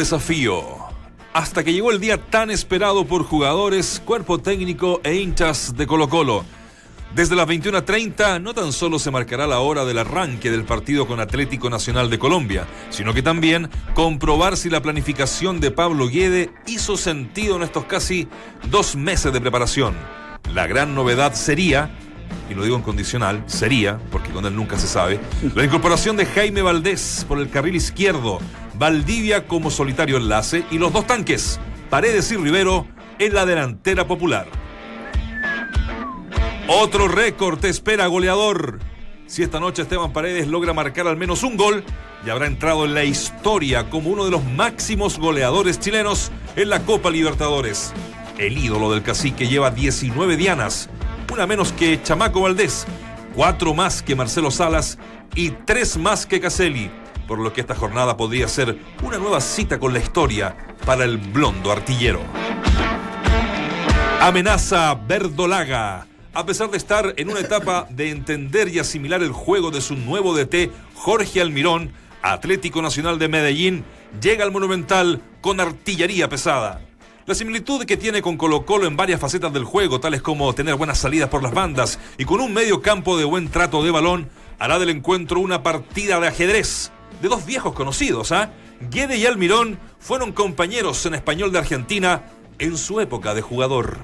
desafío. Hasta que llegó el día tan esperado por jugadores, cuerpo técnico e hinchas de Colo Colo. Desde las 21.30 no tan solo se marcará la hora del arranque del partido con Atlético Nacional de Colombia, sino que también comprobar si la planificación de Pablo Guede hizo sentido en estos casi dos meses de preparación. La gran novedad sería, y lo digo en condicional, sería, porque con él nunca se sabe, la incorporación de Jaime Valdés por el carril izquierdo, Valdivia como solitario enlace y los dos tanques, Paredes y Rivero, en la delantera popular. Otro récord te espera, goleador. Si esta noche Esteban Paredes logra marcar al menos un gol, y habrá entrado en la historia como uno de los máximos goleadores chilenos en la Copa Libertadores. El ídolo del cacique lleva 19 dianas, una menos que Chamaco Valdés, cuatro más que Marcelo Salas y tres más que Caselli, por lo que esta jornada podría ser una nueva cita con la historia para el blondo artillero. Amenaza Verdolaga. A pesar de estar en una etapa de entender y asimilar el juego de su nuevo DT, Jorge Almirón, Atlético Nacional de Medellín, llega al Monumental con artillería pesada. La similitud que tiene con Colo Colo en varias facetas del juego, tales como tener buenas salidas por las bandas y con un medio campo de buen trato de balón, hará del encuentro una partida de ajedrez de dos viejos conocidos, ¿ah? Guede y Almirón fueron compañeros en español de Argentina en su época de jugador.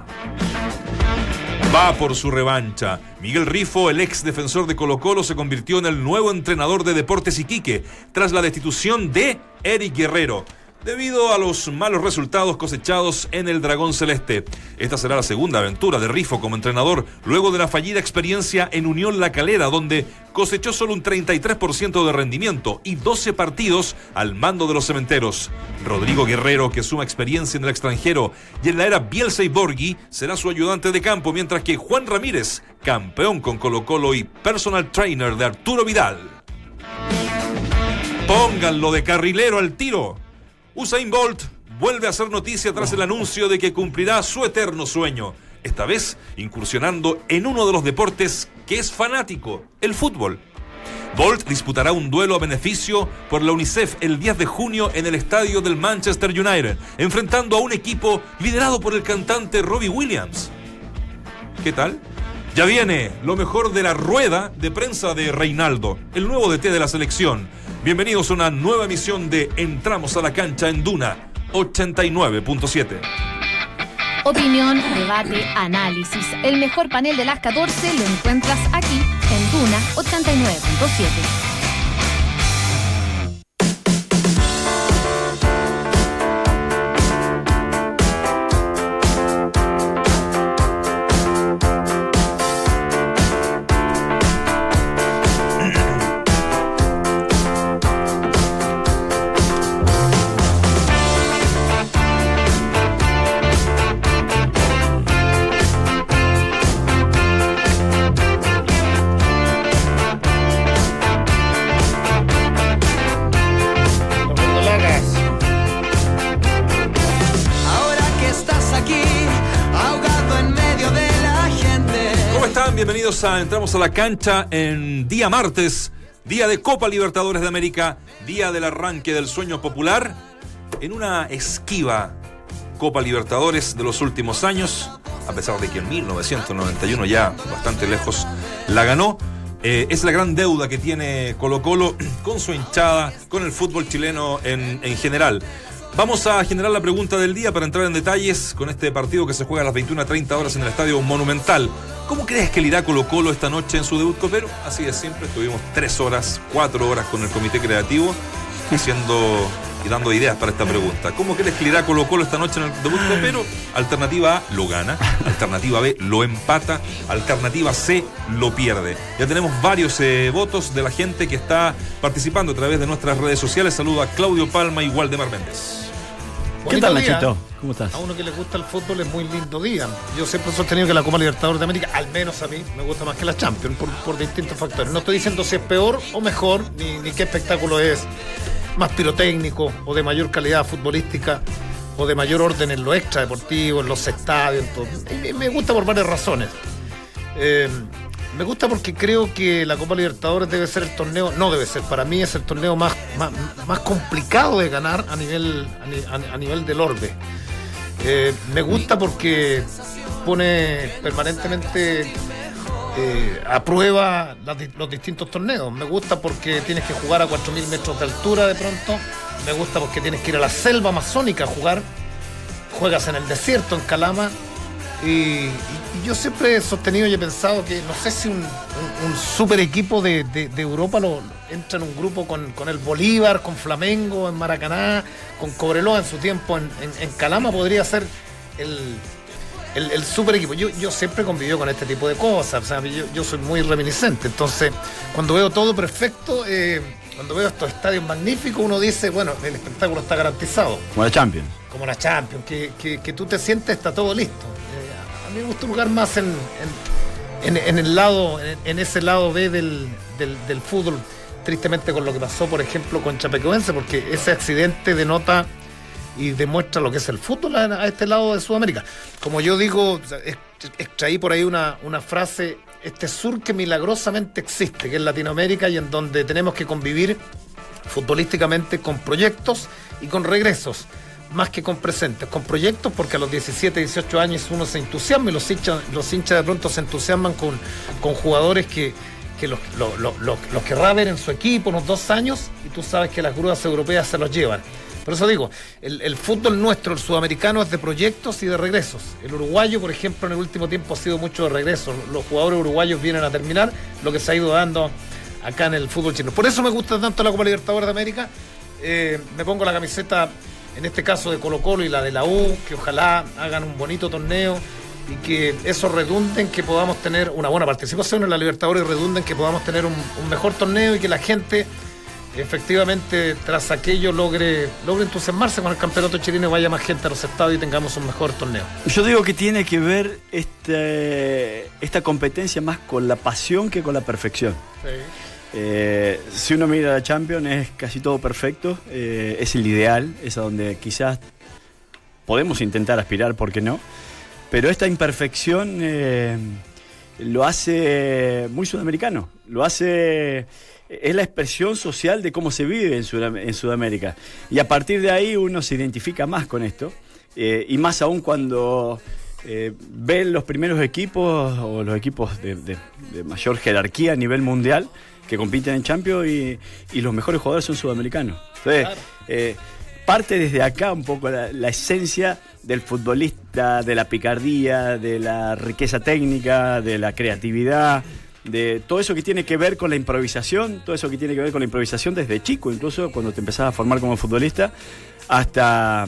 Va por su revancha. Miguel Rifo, el ex defensor de Colo Colo, se convirtió en el nuevo entrenador de Deportes Iquique tras la destitución de Eric Guerrero debido a los malos resultados cosechados en el Dragón Celeste. Esta será la segunda aventura de Rifo como entrenador, luego de la fallida experiencia en Unión La Calera, donde cosechó solo un 33% de rendimiento y 12 partidos al mando de los cementeros. Rodrigo Guerrero, que suma experiencia en el extranjero y en la era Bielsa y Borghi, será su ayudante de campo, mientras que Juan Ramírez, campeón con Colo Colo y personal trainer de Arturo Vidal. Pónganlo de carrilero al tiro. Usain Bolt vuelve a hacer noticia tras el anuncio de que cumplirá su eterno sueño, esta vez incursionando en uno de los deportes que es fanático, el fútbol. Bolt disputará un duelo a beneficio por la UNICEF el 10 de junio en el estadio del Manchester United, enfrentando a un equipo liderado por el cantante Robbie Williams. ¿Qué tal? Ya viene lo mejor de la rueda de prensa de Reinaldo, el nuevo DT de la selección. Bienvenidos a una nueva emisión de Entramos a la cancha en Duna 89.7. Opinión, debate, análisis. El mejor panel de las 14 lo encuentras aquí en Duna 89.7. entramos a la cancha en día martes, día de Copa Libertadores de América, día del arranque del sueño popular, en una esquiva Copa Libertadores de los últimos años, a pesar de que en 1991 ya bastante lejos la ganó. Eh, es la gran deuda que tiene Colo Colo con su hinchada, con el fútbol chileno en, en general. Vamos a generar la pregunta del día para entrar en detalles con este partido que se juega a las 21.30 horas en el Estadio Monumental. ¿Cómo crees que le irá Colo Colo esta noche en su debut copero? Así de simple, estuvimos tres horas, cuatro horas con el comité creativo haciendo y dando ideas para esta pregunta. ¿Cómo crees que le irá Colo Colo esta noche en el debut copero? Alternativa A, lo gana. Alternativa B, lo empata. Alternativa C, lo pierde. Ya tenemos varios eh, votos de la gente que está participando a través de nuestras redes sociales. Saludo a Claudio Palma y Waldemar Méndez. ¿Qué tal, Nachito? ¿Cómo estás? A uno que le gusta el fútbol es muy lindo día. Yo siempre he sostenido que la Copa Libertadores de América, al menos a mí, me gusta más que la Champions por, distintos factores. No estoy diciendo si es peor o mejor, ni, qué espectáculo es más pirotécnico o de mayor calidad futbolística o de mayor orden en lo extra deportivo, en los estadios. Me, me gusta por varias razones. Eh, me gusta porque creo que la Copa Libertadores debe ser el torneo, no debe ser, para mí es el torneo más, más, complicado de ganar a nivel, a, nivel del orbe. Eh, me gusta porque pone permanentemente eh, a prueba los distintos torneos. Me gusta porque tienes que jugar a 4.000 metros de altura de pronto. Me gusta porque tienes que ir a la selva amazónica a jugar. Juegas en el desierto, en Calama. Y, yo siempre he sostenido y he pensado que no sé si un, super equipo de, Europa lo, entra en un grupo con, el Bolívar, con Flamengo en Maracaná, con Cobreloa en su tiempo en, Calama, podría ser el, super equipo. Yo, yo siempre convivió con este tipo de cosas, o sea, yo, soy muy reminiscente, entonces cuando veo todo perfecto, eh, cuando veo estos estadios magníficos, uno dice, bueno, el espectáculo está garantizado. Como la Champions. Como la Champions, que, que tú te sientes, está todo listo me gusta jugar más en, en, el lado, en, ese lado B del, fútbol, tristemente con lo que pasó, por ejemplo, con Chapecoense, porque ese accidente denota y demuestra lo que es el fútbol a, este lado de Sudamérica. Como yo digo, extraí por ahí una, una frase, este sur que milagrosamente existe, que es Latinoamérica y en donde tenemos que convivir futbolísticamente con proyectos y con regresos más que con presentes, con proyectos, porque a los 17, 18 años uno se entusiasma y los hinchas, los hinchas de pronto se entusiasman con, con jugadores que, los, los, querrá ver en su equipo unos dos años y tú sabes que las grúas europeas se los llevan. Por eso digo, el, fútbol nuestro, el sudamericano, es de proyectos y de regresos. El uruguayo, por ejemplo, en el último tiempo ha sido mucho de regresos. Los jugadores uruguayos vienen a terminar lo que se ha ido dando acá en el fútbol chino. Por eso me gusta tanto la Copa Libertadores de América. Eh, me pongo la camiseta en este caso de Colo Colo y la de la U, que ojalá hagan un bonito torneo y que eso redunde en que podamos tener una buena participación en la Libertadores y redunde en que podamos tener un, mejor torneo y que la gente efectivamente tras aquello logre, logre entusiasmarse con el campeonato chileno y vaya más gente a los estados y tengamos un mejor torneo. Yo digo que tiene que ver este, esta competencia más con la pasión que con la perfección. Sí. Eh, si uno mira la Champions es casi todo perfecto, eh, es el ideal, es a donde quizás podemos intentar aspirar, ¿por qué no? Pero esta imperfección eh, lo hace muy sudamericano, lo hace es la expresión social de cómo se vive en, Sudamérica. Y a partir de ahí uno se identifica más con esto, y más aún cuando ven los primeros equipos o los equipos de mayor jerarquía a nivel mundial, que compiten en Champions y, los mejores jugadores son sudamericanos. Entonces, eh, parte desde acá un poco la, esencia del futbolista, de la picardía, de la riqueza técnica, de la creatividad, de todo eso que tiene que ver con la improvisación, todo eso que tiene que ver con la improvisación desde chico, incluso cuando te empezás a formar como futbolista, hasta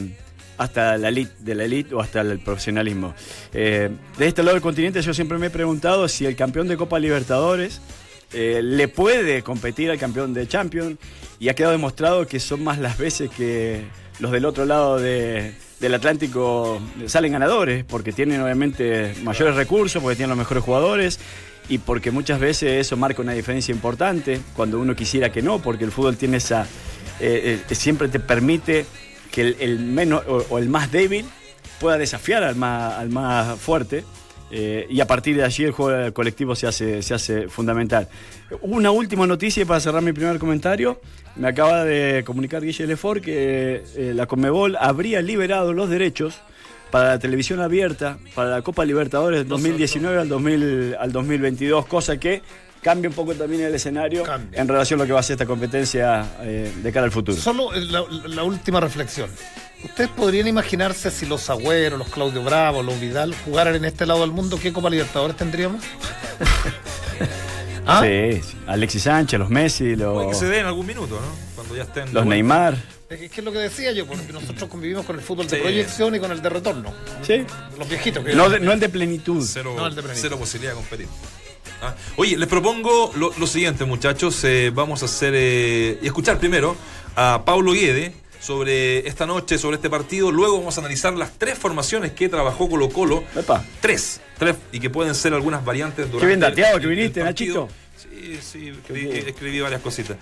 hasta la elite, de la elite o hasta el profesionalismo. Eh, de este lado del continente yo siempre me he preguntado si el campeón de Copa Libertadores eh, le puede competir al campeón de Champions y ha quedado demostrado que son más las veces que los del otro lado del Atlántico salen ganadores, porque tienen obviamente mayores recursos, porque tienen los mejores jugadores y porque muchas veces eso marca una diferencia importante cuando uno quisiera que no, porque el fútbol tiene esa... Eh, eh, siempre te permite que el, menos o, el más débil pueda desafiar al al más fuerte eh, y a partir de allí el juego colectivo se hace, se hace fundamental. Una última noticia para cerrar mi primer comentario. Me acaba de comunicar Guille Lefort que eh, la Conmebol habría liberado los derechos para la televisión abierta, para la Copa Libertadores 2019 al, 2000, al 2022, cosa que cambia un poco también el escenario en relación a lo que va a ser esta competencia eh, de cara al futuro. Solo la última reflexión. ¿Ustedes podrían imaginarse si los Agüeros, los Claudio Bravo, los Vidal jugaran en este lado del mundo, qué Copa Libertadores tendríamos? ¿Ah? Sí, Alexis Sánchez, los Messi, los. Puede que se den algún minuto, ¿no? Cuando ya estén. Los Neymar. Es que es lo que decía yo, porque nosotros convivimos con el fútbol de proyección y con el de retorno. Sí. Los viejitos. Que no, el de plenitud. Cero, cero posibilidad de competir. Ah, oye, les propongo lo, siguiente, muchachos. Eh, vamos a hacer eh, y escuchar primero a Pablo Guede sobre esta noche, sobre este partido. Luego vamos a analizar las tres formaciones que trabajó Colo Colo. Tres, tres, y que pueden ser algunas variantes durante Qué bien dateado que viniste, Nachito. Sí, sí, escribí, varias cositas.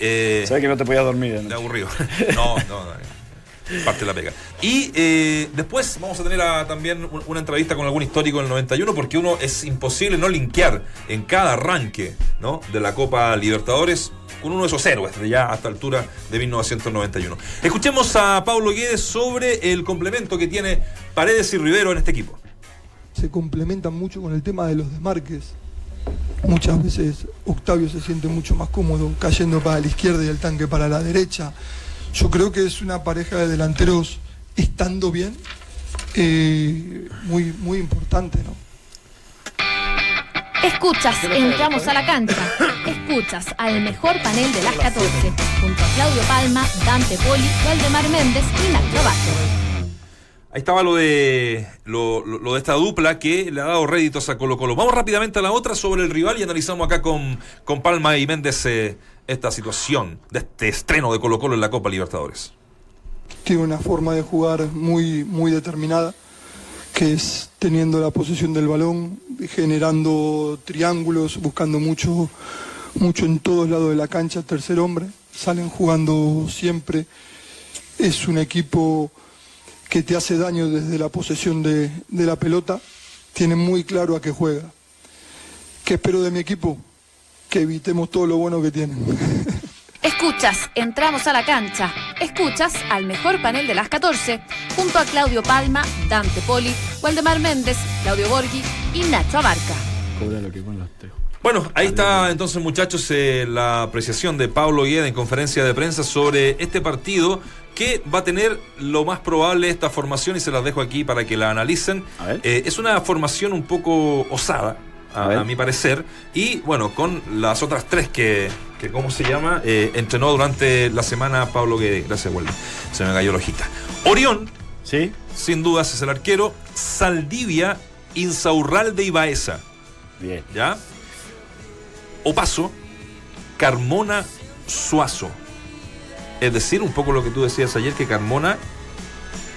Eh, Sabes que no te podías dormir. De aburrido. no, no, no. parte de la pega. Y eh, después vamos a tener también una entrevista con algún histórico del 91, porque uno es imposible no linkear en cada arranque ¿no? de la Copa Libertadores con uno de esos héroes de ya hasta altura de 1991. Escuchemos a Pablo Guedes sobre el complemento que tiene Paredes y Rivero en este equipo. Se complementan mucho con el tema de los desmarques. Muchas veces Octavio se siente mucho más cómodo cayendo para la izquierda y el tanque para la derecha. Yo creo que es una pareja de delanteros estando bien, eh, muy, muy importante, ¿no? Escuchas, entramos a la cancha. Escuchas al mejor panel de las 14, junto a Claudio Palma, Dante Poli, Valdemar Méndez y Nacho Vázquez. Ahí estaba lo de lo, de esta dupla que le ha dado réditos a Colo Colo. Vamos rápidamente a la otra sobre el rival y analizamos acá con, con Palma y Méndez eh, esta situación de este estreno de Colo Colo en la Copa Libertadores. Tiene una forma de jugar muy, muy determinada que es teniendo la posesión del balón, generando triángulos, buscando mucho, mucho en todos lados de la cancha, tercer hombre, salen jugando siempre. Es un equipo que te hace daño desde la posesión de, la pelota, tiene muy claro a qué juega. ¿Qué espero de mi equipo? Que evitemos todo lo bueno que tienen. Escuchas, entramos a la cancha. Escuchas al mejor panel de las 14, junto a Claudio Palma, Dante Poli, Waldemar Méndez, Claudio Borghi y Nacho Abarca. Bueno, ahí está entonces muchachos eh, la apreciación de Pablo Gueda en conferencia de prensa sobre este partido que va a tener lo más probable esta formación y se las dejo aquí para que la analicen. Eh, es una formación un poco osada, a, mi parecer. Y bueno, con las otras tres que, que ¿cómo se llama? Eh, entrenó durante la semana Pablo Guede. Gracias, Waldo. Se me cayó la hojita. Orión, ¿Sí? sin dudas es el arquero. Saldivia, Insaurralde y Baeza. Bien. ¿Ya? Opaso, Carmona, Suazo. Es decir, un poco lo que tú decías ayer, que Carmona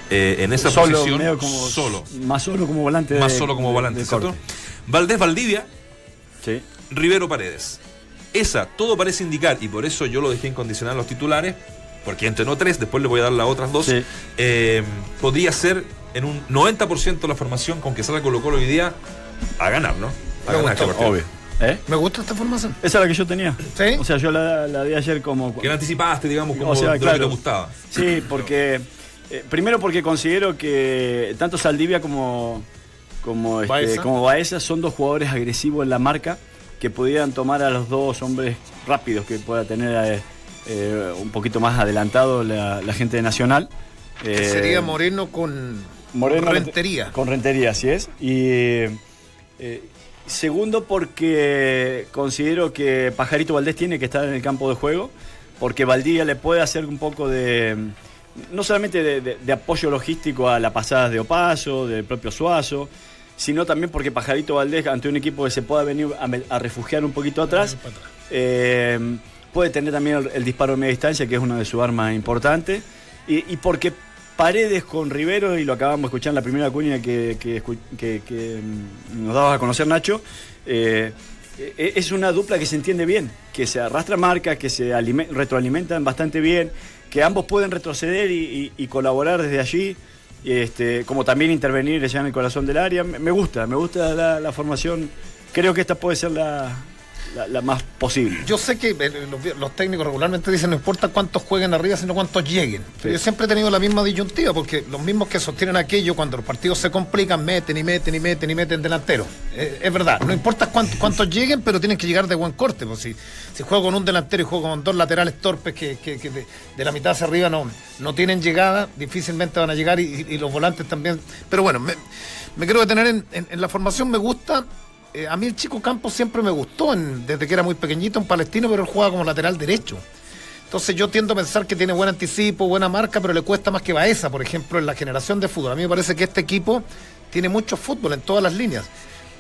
eh, en esa posición solo. Más solo como volante. Más solo como volante, ¿cierto? Valdés Valdivia, sí. Rivero Paredes. Esa, todo parece indicar, y por eso yo lo dejé en condicional los titulares, porque entrenó tres, después le voy a dar las otras dos, eh, podría ser en un 90% la formación con que salga Colo Colo hoy día a ganar, ¿no? A ganar este Obvio. ¿Eh? Me gusta esta formación. Esa es la que yo tenía. ¿Sí? O sea, yo la, la di ayer como. Que la anticipaste, digamos, como o sea, claro, que te gustaba. Sí, porque. Eh, primero porque considero que tanto Saldivia como, como, este, como Baeza son dos jugadores agresivos en la marca que pudieran tomar a los dos hombres rápidos que pueda tener eh, eh, un poquito más adelantado la, gente de Nacional. sería Moreno con Rentería. Con Rentería, así es. Y segundo porque considero que Pajarito Valdés tiene que estar en el campo de juego, porque Valdivia le puede hacer un poco de no solamente de, apoyo logístico a la pasada de Opaso, del propio Suazo, sino también porque Pajarito Valdés, ante un equipo que se pueda venir a, refugiar un poquito atrás, eh, puede tener también el, disparo de media distancia, que es una de sus armas importantes, y, porque Paredes con Rivero, y lo acabamos de escuchar en la primera cuña que, mm, nos dabas a conocer Nacho, eh, e, es una dupla que se entiende bien, que se arrastra marca, que se retroalimentan bastante bien, que ambos pueden retroceder y, colaborar desde allí, este, como también intervenir ya en el corazón del área. Me, gusta, me gusta la formación. Creo que esta puede ser la, la, más posible. Yo sé que eh, los, técnicos regularmente dicen no importa cuántos jueguen arriba, sino cuántos lleguen. Pero yo siempre he tenido la misma disyuntiva, porque los mismos que sostienen aquello, cuando los partidos se complican, meten y meten y meten y meten delantero. Eh, es verdad, no importa cuántos, lleguen, pero tienen que llegar de buen corte. Pues si, si juego con un delantero y juego con dos laterales torpes que, de, la mitad hacia arriba no, no tienen llegada, difícilmente van a llegar y, los volantes también. Pero bueno, me, me quiero detener en, en la formación, me gusta eh, a mí el chico Campos siempre me gustó desde que era muy pequeñito, un palestino, pero él jugaba como lateral derecho. Entonces yo tiendo a pensar que tiene buen anticipo, buena marca, pero le cuesta más que Baeza, por ejemplo, en la generación de fútbol. A mí me parece que este equipo tiene mucho fútbol en todas las líneas.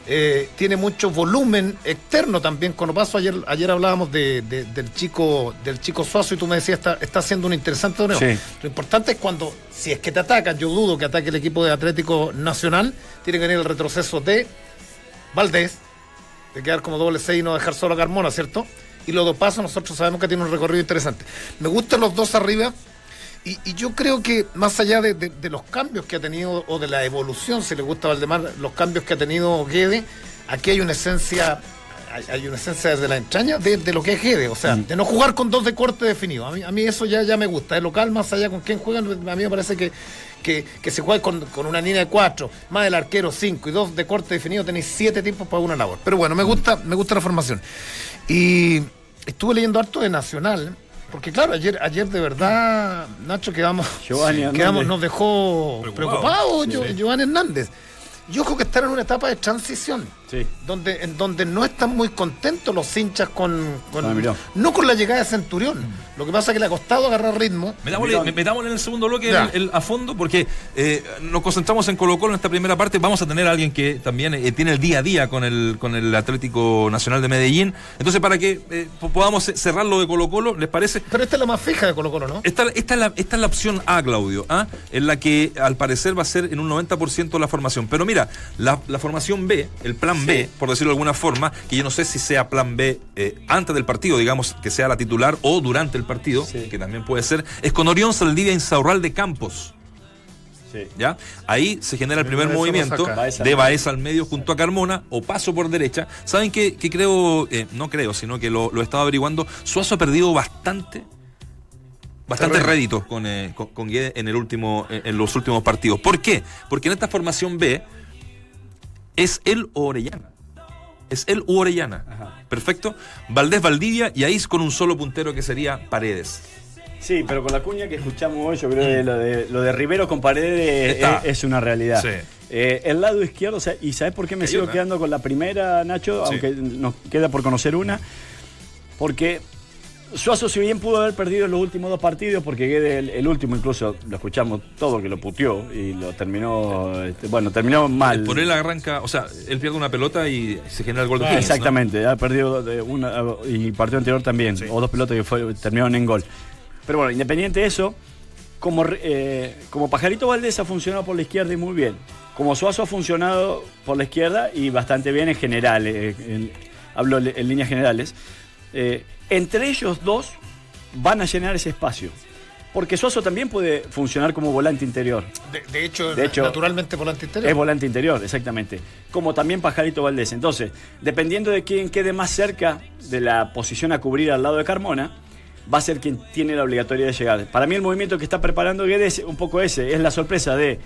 Eh, tiene mucho volumen externo también. Cuando paso ayer, ayer hablábamos del chico del chico Suazo y tú me decías está, está haciendo un interesante torneo. Lo importante es cuando, si es que te atacan, yo dudo que ataque el equipo de Atlético Nacional, tiene que venir el retroceso de Valdés, de quedar como doble seis y no dejar solo a Carmona, ¿cierto? Y los dos pasos nosotros sabemos que tiene un recorrido interesante. Me gustan los dos arriba Y, yo creo que más allá de, los cambios que ha tenido, o de la evolución, si le gusta a Valdemar, los cambios que ha tenido Guede, aquí hay una esencia hay, una esencia desde la entraña de, lo que es Gede, o sea, mm. de no jugar con dos de corte definido. A mí, a mí eso ya, ya me gusta. El local, más allá con quién juegan, a mí me parece que, que, se juegue con, una línea de cuatro, más el arquero cinco y dos de corte definido, tenéis siete tiempos para una labor. Pero bueno, me gusta, me gusta la formación. Y estuve leyendo harto de Nacional. Porque claro, ayer, ayer de verdad, Nacho, quedamos, quedamos nos dejó preocupados Giovanni Hernández. Yo creo que están en una etapa de transición donde, en donde no están muy contentos los hinchas con, no con la llegada de Centurión. Lo que pasa es que le ha costado agarrar ritmo. Metámosle, en el segundo bloque a fondo, porque eh, nos concentramos en Colo Colo en esta primera parte. Vamos a tener a alguien que también eh, tiene el día a día con el, con el Atlético Nacional de Medellín. Entonces, para que eh, podamos cerrar lo de Colo Colo, ¿les parece? Pero esta es la más fija de Colo Colo, ¿no? Esta, esta, es, la, esta es la opción A, Claudio, ¿ah? en la que al parecer va a ser en un 90% la formación. Pero mira, la, la formación B, el plan B, por decirlo de alguna forma, que yo no sé si sea plan B eh, antes del partido, digamos, que sea la titular o durante el partido, que también puede ser, es con Orión Saldivia Insaurral de Campos. ¿Ya? Ahí se genera el primer movimiento de Baeza al medio junto a Carmona o paso por derecha. ¿Saben qué, creo? Eh, no creo, sino que lo, he estado averiguando. Suazo ha perdido bastante bastante rédito con, eh, con, en el último en los últimos partidos. ¿Por qué? Porque en esta formación B es el Orellana es el u Orellana. Perfecto. Valdés Valdivia y ahí con un solo puntero que sería Paredes. Sí, pero con la cuña que escuchamos hoy, yo creo que lo de, lo de Rivero con Paredes es, una realidad. Eh, el lado izquierdo, ¿y sabes por qué me sigo quedando con la primera, Nacho? Aunque nos queda por conocer una. Porque Suazo, si bien pudo haber perdido los últimos dos partidos, porque el, último incluso lo escuchamos todo que lo puteó y lo terminó, este, bueno, terminó mal. Por él arranca, o sea, él pierde una pelota y se genera el gol de ah, Exactamente, ha perdido de una y partido anterior también, o dos pelotas que fue, terminaron en gol. Pero bueno, independiente de eso, como, eh, como Pajarito Valdés ha funcionado por la izquierda y muy bien, como Suazo ha funcionado por la izquierda y bastante bien en general, eh, hablo en líneas generales. Eh, entre ellos dos van a llenar ese espacio. Porque Suazo también puede funcionar como volante interior. De, hecho, naturalmente volante interior. Es volante interior, exactamente. Como también Pajarito Valdés. Entonces, dependiendo de quién quede más cerca de la posición a cubrir al lado de Carmona, va a ser quien tiene la obligatoriedad de llegar. Para mí el movimiento que está preparando Guedes es un poco ese, es la sorpresa de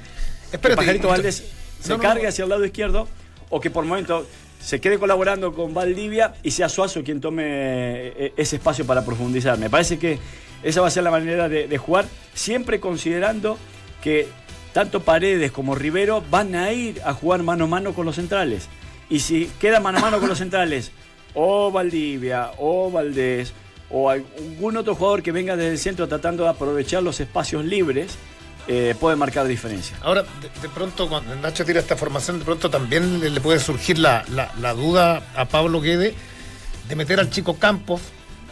que Pajarito Valdés se cargue hacia el lado izquierdo o que por momento se quede colaborando con Valdivia y sea Suazo quien tome eh, ese espacio para profundizar. Me parece que esa va a ser la manera de, jugar, siempre considerando que tanto Paredes como Rivero van a ir a jugar mano a mano con los centrales. Y si queda mano a mano con los centrales, o Valdivia, o Valdés, o algún otro jugador que venga desde el centro tratando de aprovechar los espacios libres, eh, puede marcar diferencia. Ahora, de, pronto, cuando Nacho tira esta formación, de pronto también le, puede surgir la, duda a Pablo Guede de meter al chico Campos,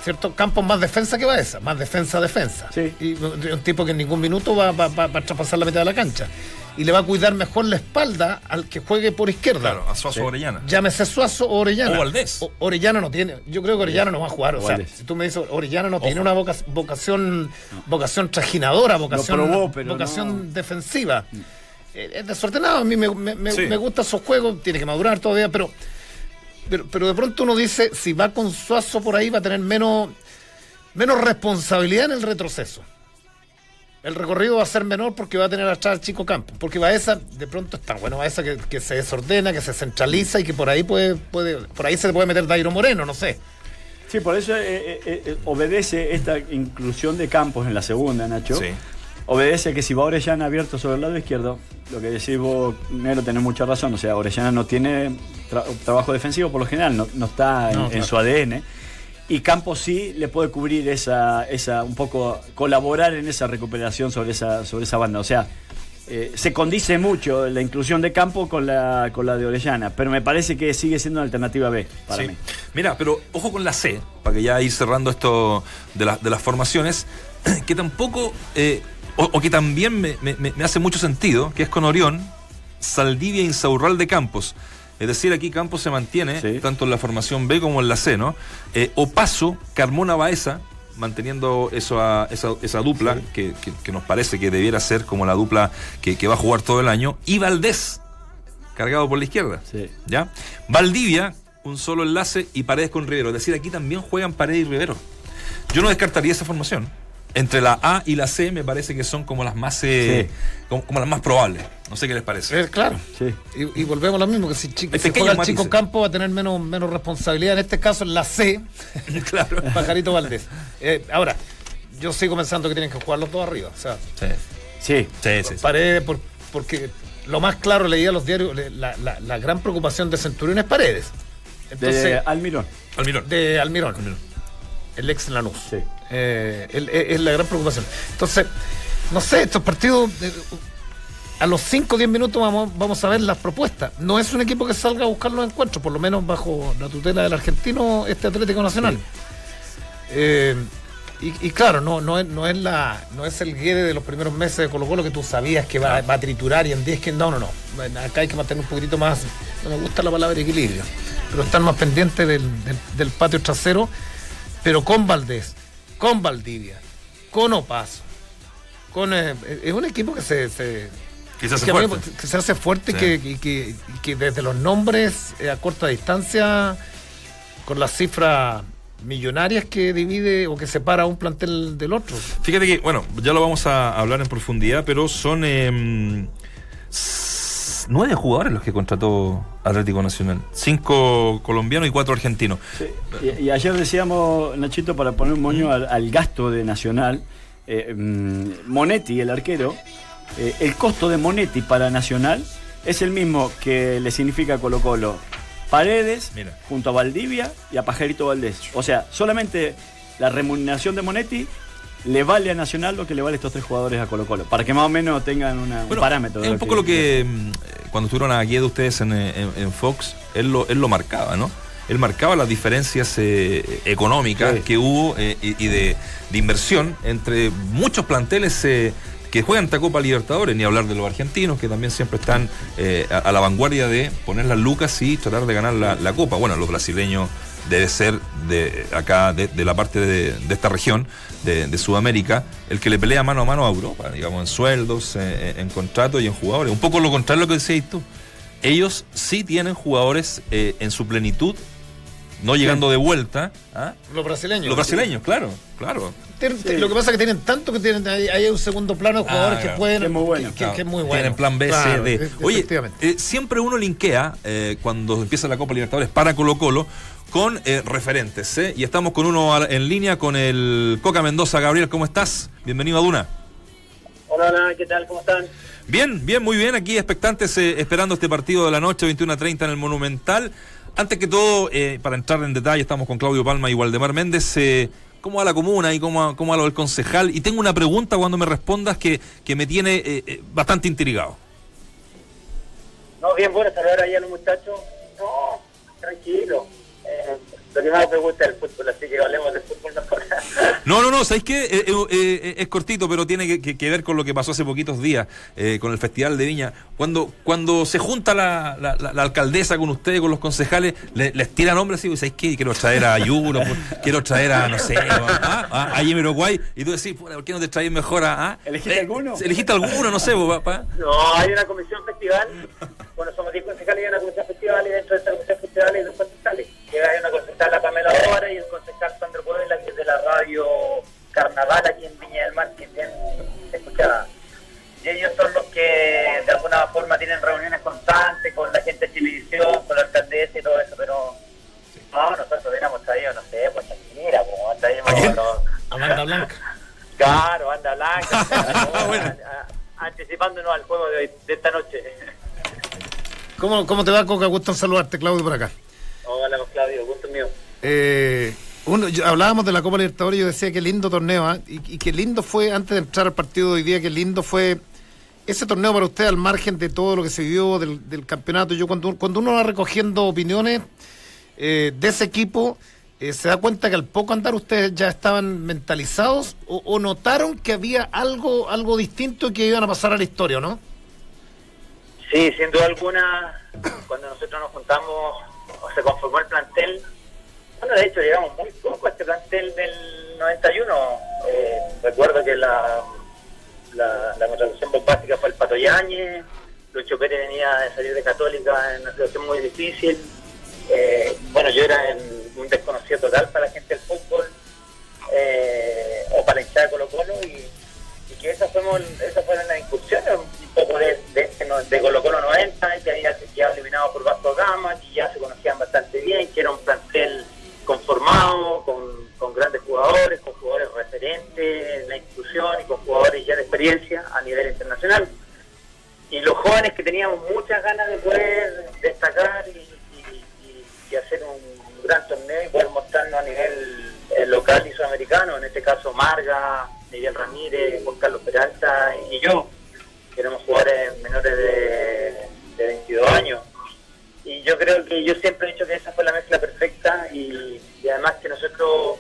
¿cierto? Campos más defensa que va esa, más defensa-defensa. Y un tipo que en ningún minuto va, va, va, a traspasar la mitad de la cancha y le va a cuidar mejor la espalda al que juegue por izquierda. Claro, a Suazo Orellana. Llámese Suazo o Orellana. O Valdés. Orellana no tiene, yo creo que Orellana no va a jugar. O, sea, si tú me dices Orellana no tiene una vocación, vocación trajinadora, vocación, vocación defensiva. Mm. Eh, es desordenado, a mí me, me, gusta esos juegos, tiene que madurar todavía, pero, pero, pero de pronto uno dice, si va con Suazo por ahí va a tener menos, menos responsabilidad en el retroceso el recorrido va a ser menor porque va a tener atrás chico campo. Porque esa de pronto es tan bueno esa que, que, se desordena, que se centraliza y que por ahí puede, puede, por ahí se puede meter Dairo Moreno, no sé. Sí, por eso eh, eh, eh, obedece esta inclusión de campos en la segunda, Nacho. Sí. Obedece que si va Orellana abierto sobre el lado izquierdo, lo que decís vos, Nero, tenés mucha razón. O sea, Orellana no tiene trabajo defensivo por lo general, no, está en su ADN y Campos sí le puede cubrir esa, esa, un poco, colaborar en esa recuperación sobre esa, sobre esa banda. O sea, eh, se condice mucho la inclusión de Campo con la, con la de Orellana, pero me parece que sigue siendo una alternativa B para mí. Mira, pero ojo con la C, para que ya ir cerrando esto de, de las formaciones, que tampoco, eh, o, que también me, me, hace mucho sentido, que es con Orión, Saldivia e Insaurral de Campos. Es decir, aquí Campos se mantiene, tanto en la formación B como en la C, ¿no? Eh, Opaso, Carmona Baeza, manteniendo eso a- esa, esa dupla, que, que- que nos parece que debiera ser como la dupla que, que va a jugar todo el año, y Valdés, cargado por la izquierda. Sí. ¿Ya? Valdivia, un solo enlace y Paredes con Rivero. Es decir, aquí también juegan Paredes y Rivero. Yo no descartaría esa formación. Entre la A y la C me parece que son como las más eh, Sí. como, como las más probables. No sé qué les parece. Eh, claro. Sí. Y, y volvemos a lo mismo, que si, chi- Hay si juega el chico campo va a tener menos, menos responsabilidad. En este caso, en la C, claro. Pajarito Valdés. Eh, ahora, yo sigo pensando que tienen que jugar los dos arriba. O sea, Sí, Sí. sí, sí, sí. Paredes, por- porque lo más claro leía los diarios, la- la gran preocupación de Centurión es Paredes. Entonces, De Almirón. Almirón. de Almirón, Almirón. el ex Lanús. Sí. Eh, el- es es la gran preocupación. Entonces, no sé, estos partidos, eh, a los 5 o 10 minutos vamos, vamos a ver las propuestas. No es un equipo que salga a buscar los encuentros, por lo menos bajo la tutela del argentino, este Atlético Nacional. Eh, y, y claro, no, no, es, no, es la, no es el Guede de los primeros meses de Colo Colo que tú sabías que va, va a triturar y en 10 que no, no, no. Acá hay que mantener un poquitito más, no me gusta la palabra equilibrio, pero estar más pendiente del, del- del patio trasero, pero con Valdés, con Valdivia, con Opaso, con eh, es un equipo que se, se- Que se hace que a mí- fuerte. que se hace fuerte y Sí. que, desde los nombres eh, a corta distancia, con las cifras millonarias que divide o que separa un plantel del otro. Fíjate que, bueno, ya lo vamos a hablar en profundidad, pero son em, nueve jugadores los que contrató Atlético Nacional. Cinco colombianos y cuatro argentinos. Sí. Y, y ayer decíamos, Nachito, para poner un moño al, al gasto de Nacional, eh, mm, Monetti, el arquero, eh, el costo de Monetti para Nacional es el mismo que le significa Colo Colo. Paredes, Mira. junto a Valdivia y a Pajarito Valdés. O sea, solamente la remuneración de Monetti le vale a Nacional lo que le vale a estos tres jugadores a Colo Colo. Para que más o menos tengan una- un Bueno, parámetro. de Es un poco lo que mm, eh, cuando estuvieron aquí de ustedes en, eh, en- en Fox, él lo, él lo marcaba, ¿no? Él marcaba las diferencias eh, económicas Sí. que hubo eh, y, y de, de inversión entre muchos planteles eh, que juegan esta Copa Libertadores, ni hablar de los argentinos, que también siempre están a, a la vanguardia de poner las lucas y tratar de ganar la, la Copa. Bueno, los brasileños debe ser de acá, de, de la parte de, de esta región, de, Sudamérica, el que le pelea mano a mano a Europa, digamos, en sueldos, eh, en contratos y en jugadores. Un poco lo contrario a lo que decías tú. Ellos sí tienen jugadores eh, en su plenitud, no llegando de vuelta. ¿ah? Los brasileños. Los brasileños, claro, claro. Sí. Lo que pasa es que tienen tanto que tienen ahí hay un segundo plano de jugadores Ah, que pueden. Que es muy bueno. Que, que- Claro, que es muy bueno. Tienen plan B, Claro, C, e- D. Oye, efectivamente. eh, siempre uno linkea eh, cuando empieza la Copa Libertadores para Colo Colo con eh, referentes. ¿eh? Y estamos con uno en línea con el Coca Mendoza. Gabriel, ¿cómo estás? Bienvenido a Duna. Hola, hola, ¿qué tal? ¿Cómo están? Bien, bien, muy bien. Aquí expectantes, eh, esperando este partido de la noche, 21 a 30 en el Monumental. Antes que todo, eh, para entrar en detalle, estamos con Claudio Palma y Waldemar Méndez. eh, ¿Cómo va la comuna y cómo, cómo va lo del concejal? Y tengo una pregunta cuando me respondas que, que me tiene eh, eh, bastante intrigado. No, bien, bueno, saludar ahí a los muchachos. No, tranquilo. Lo que más me gusta es el fútbol, así que hablemos del fútbol mejor. No, no, no, ¿sabéis qué? Eh, eh, eh, es cortito, pero tiene que, que- que ver con lo que pasó hace poquitos días eh, con el Festival de Viña. Cuando, cuando se junta la, la- la- la alcaldesa con ustedes, con los concejales, le- les tiran nombres y ¿sabéis qué? Quiero traer a Ayuno, quiero traer a, no sé, a, a, a Jamiroquai. Y tú decís, "Puta, ¿por qué no te traes mejor a...? a- ¿Elegiste alguno? ¿Elegiste alguno? No sé, papá. no, hay una comisión festival. Bueno, somos 10 concejales y hay una comisión festival y dentro de esa comisión festival hay dos concejales. Que hay una concejal, la Pamela Dora, y el concejal Sandro Puebla, que es de la radio Carnaval aquí en Viña del Mar, que bien escuchada. Y ellos son los que de alguna forma tienen reuniones constantes con la gente de televisión, con la alcaldesa y todo eso, pero no, nosotros hubiéramos traído, no sé, pues Shakira, como traíamos ¿A Amanda Blanca. Claro, anda blanca, Ah, bueno. a- a- anticipándonos al juego de, hoy- de esta noche. ¿Cómo, ¿Cómo te va, Coca? Gusto saludarte, Claudio, por acá. Hola, Claudio, gusto mío. Eh, uno, yo- hablábamos de la Copa Libertadores y yo decía que lindo torneo, ¿ah? y, y qué lindo fue, antes de entrar al partido de hoy día, qué lindo fue ese torneo para usted al margen de todo lo que se vivió del, del campeonato. Yo cuando, cuando uno va recogiendo opiniones eh, de ese equipo, eh, se da cuenta que al poco andar ustedes ya estaban mentalizados o, o notaron que había algo, algo distinto que iban a pasar a la historia, ¿o ¿no? Sí, sin duda alguna, cuando nosotros nos juntamos se conformó el plantel, bueno, de hecho llegamos muy poco a este plantel del 91. Eh, recuerdo que la, la, la contratación bombástica fue el Pato Yáñez, Lucho Pérez venía de salir de Católica en una situación muy difícil. Eh, bueno, yo era en- un desconocido total para la gente del fútbol eh, o para la hinchada de Colo Colo y, y que esas fueron, esas fueron las incursiones un poco de, de, de Colo Colo 90 que había quedado eliminado por Vasco Gama, que ya se conocían bastante bien, que era un plantel conformado, con, con grandes jugadores, con jugadores referentes en la institución y con jugadores ya de experiencia a nivel internacional. Y los jóvenes que teníamos muchas ganas de poder destacar y- y hacer un gran torneo y poder mostrarnos a nivel eh, local y sudamericano, en este caso Marga, Miguel Ramírez, Juan Carlos Peralta y yo, que éramos jugadores menores de, de 22 años. Y yo creo que yo siempre he dicho que esa fue la mezcla perfecta y, además que nosotros